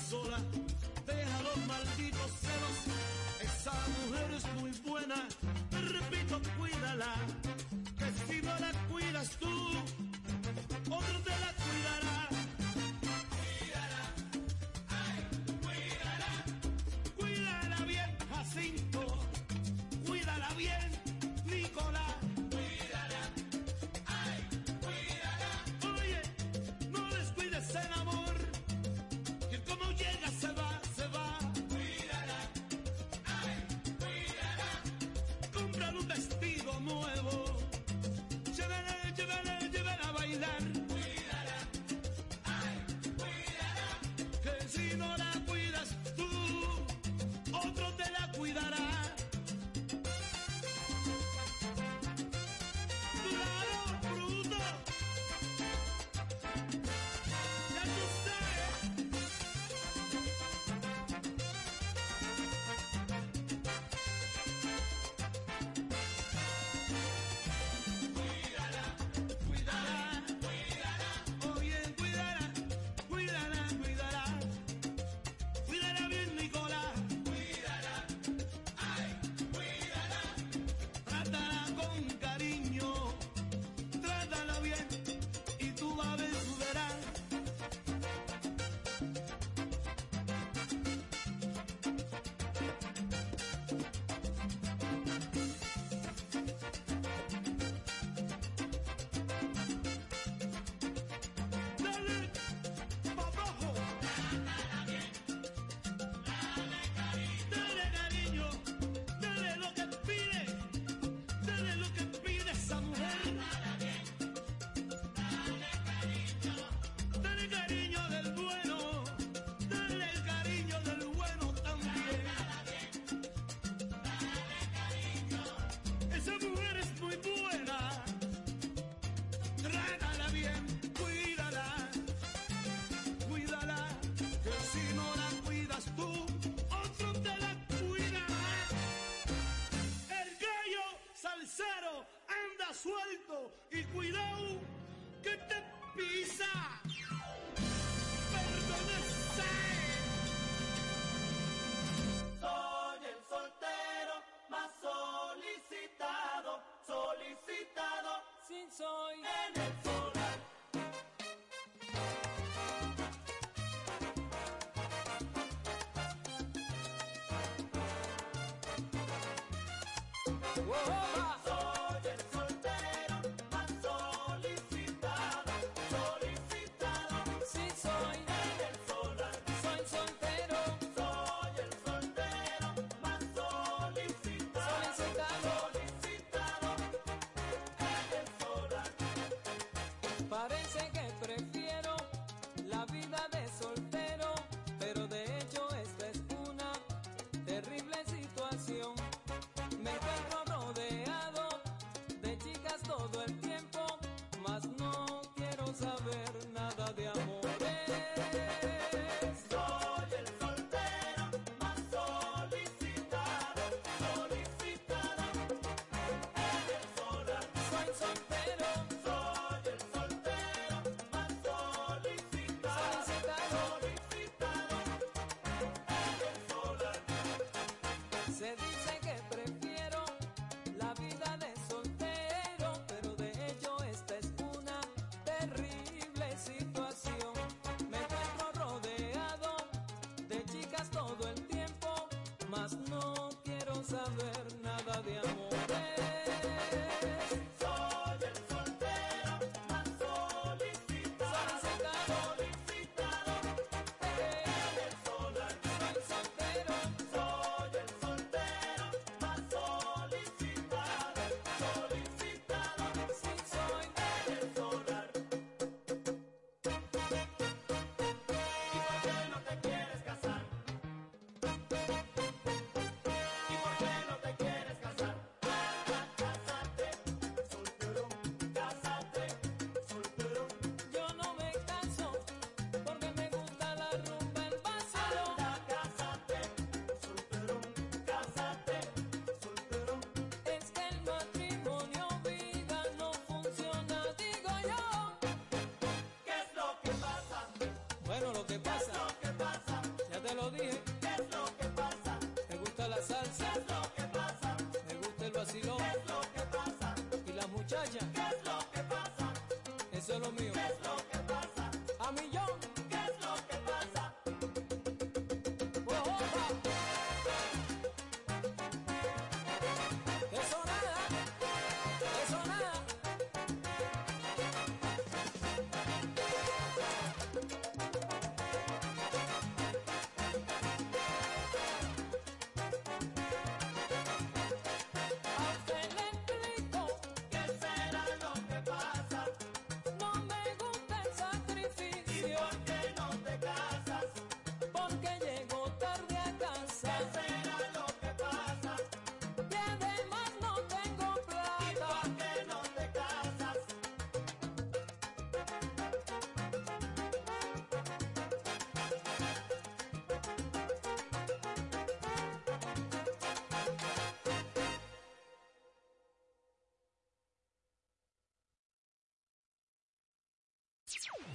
Sola. suelto y cuidado que te pisa. Perdónese. Soy el soltero más solicitado, solicitado. Sin soy en el solar.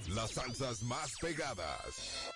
Las salsas más pegadas.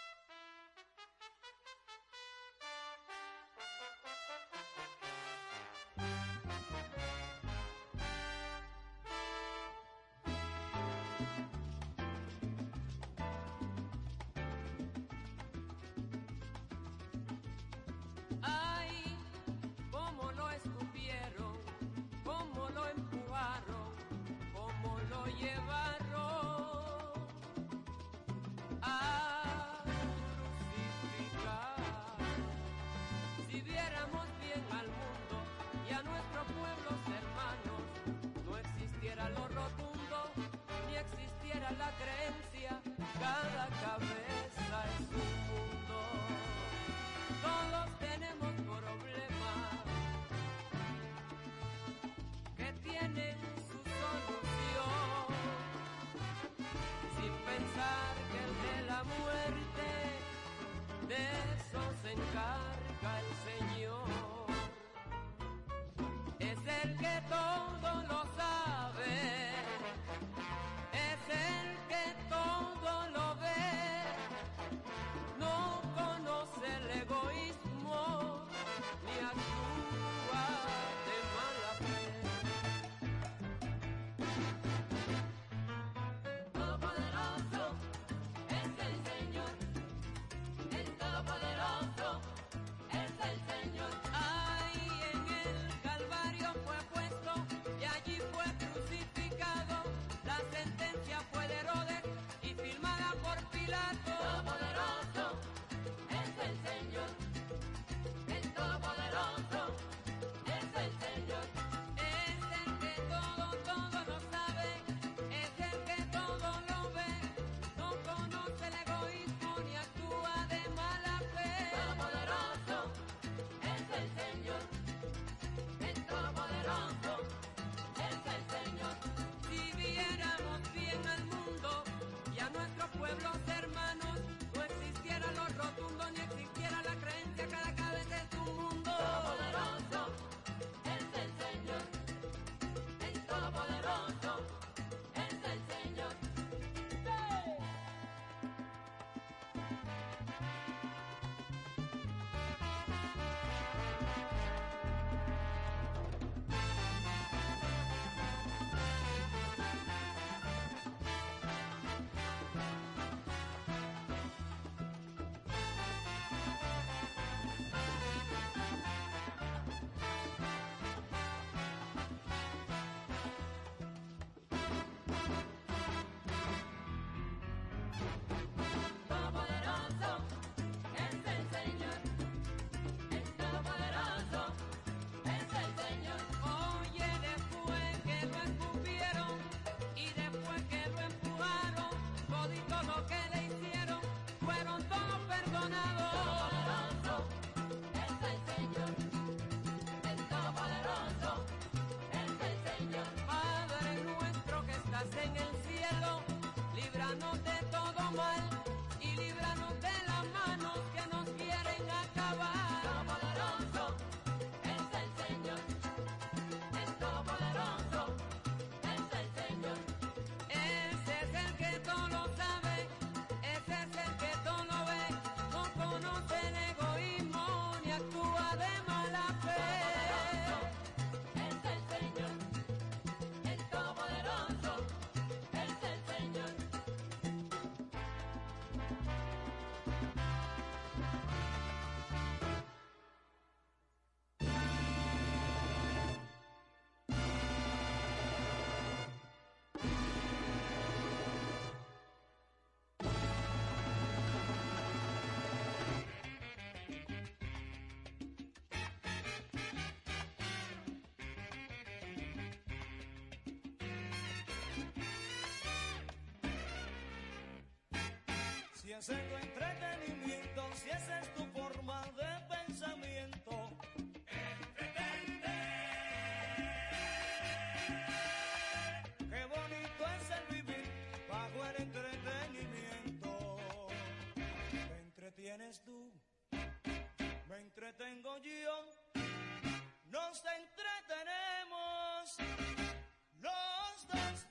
Si es el entretenimiento, si esa es tu forma de nos entretenemos los dos.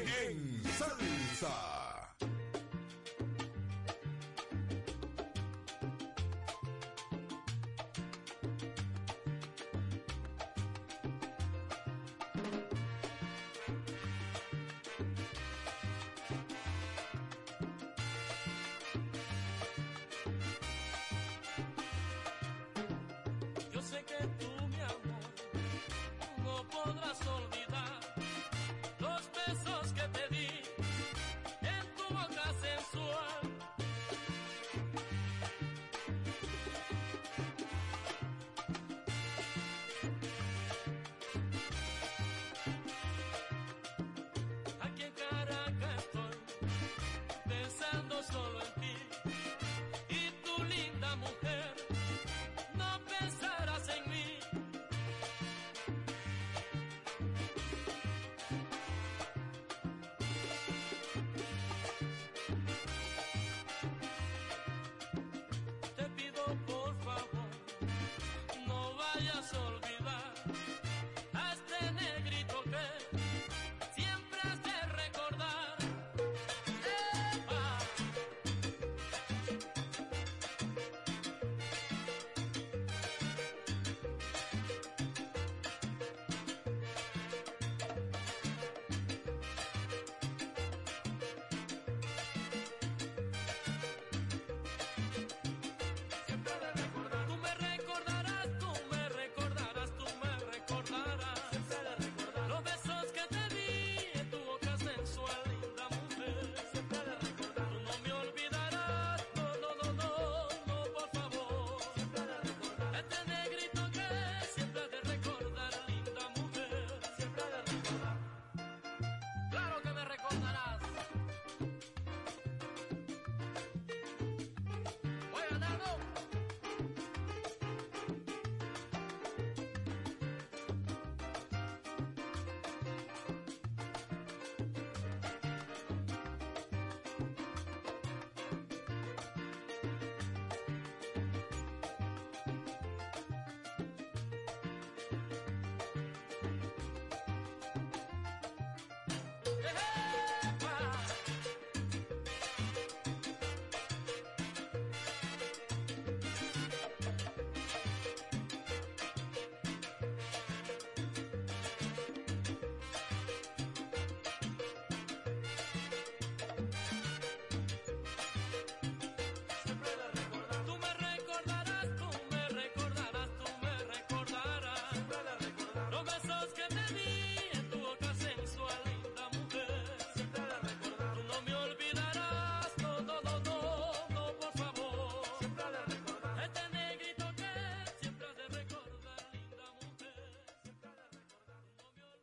en salsa. Yo sé que tú, mi amor, no podrás olvidar.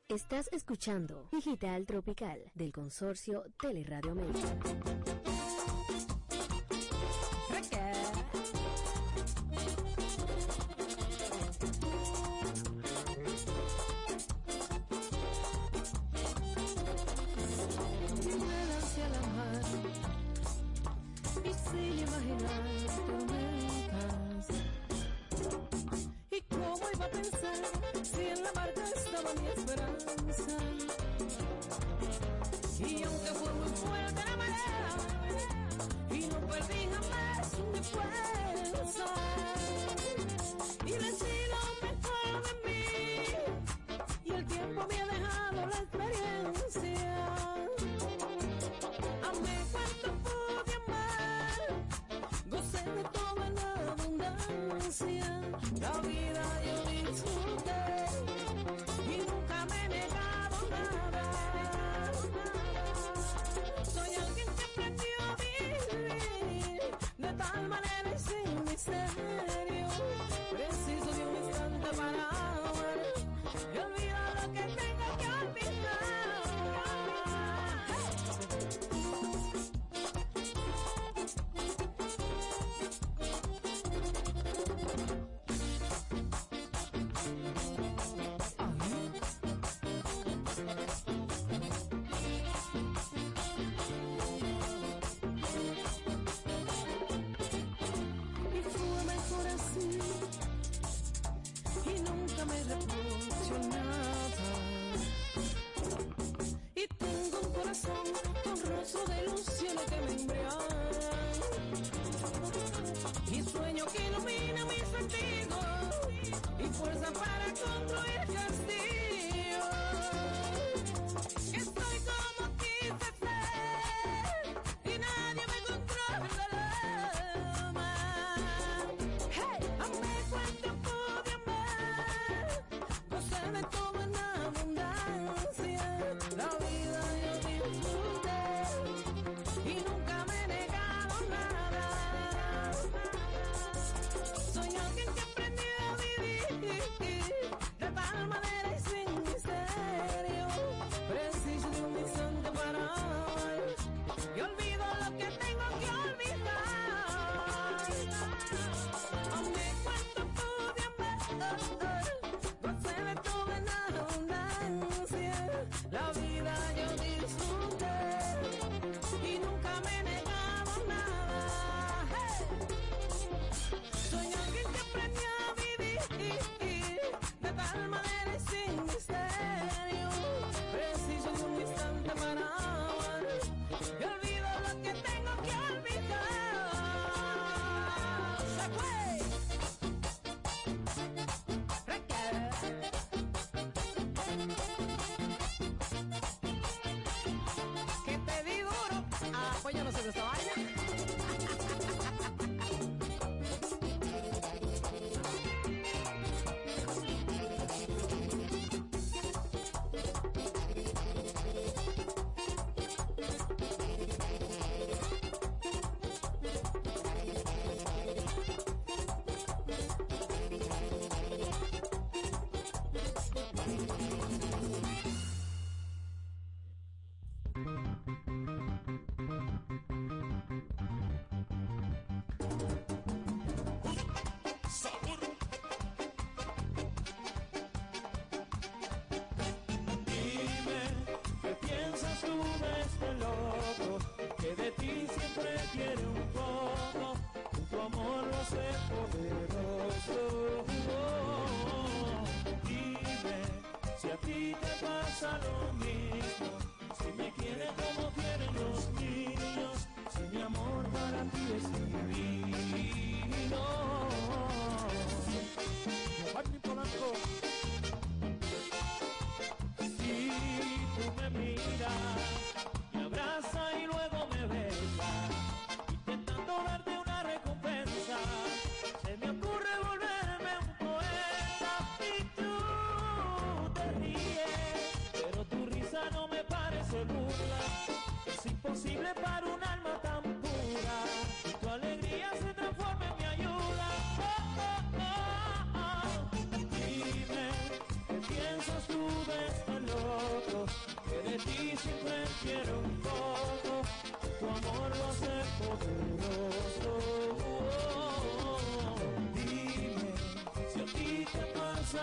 Estás escuchando Digital Tropical del consorcio Teleradio América. あ! Acompáñanos en nuestra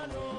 나눠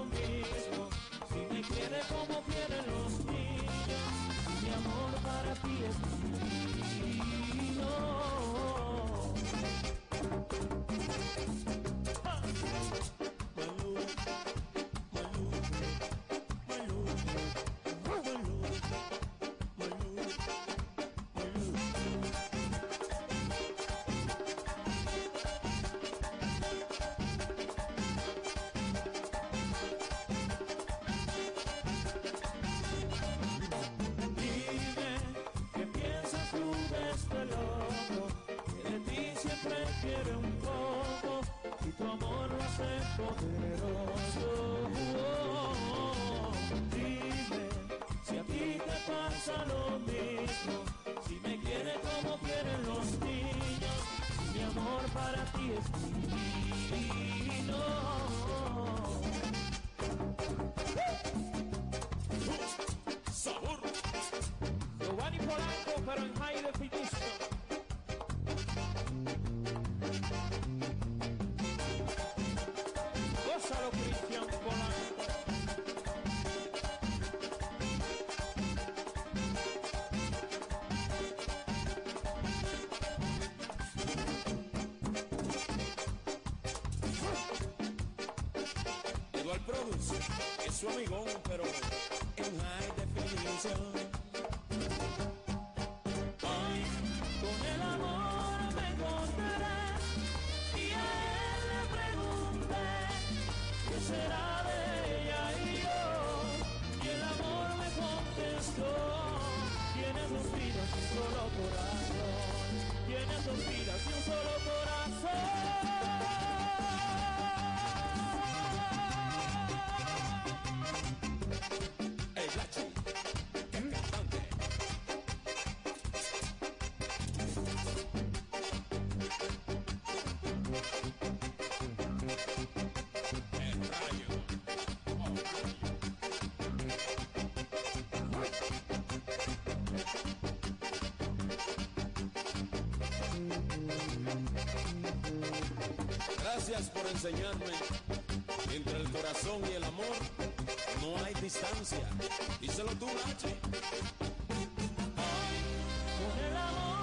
para ti es mío. es su amigón, pero en high definición. Gracias por enseñarme entre el corazón y el amor no hay distancia. Díselo tú, Nachi. Con el amor.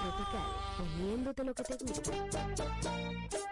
tropical, poniéndote lo que te gusta.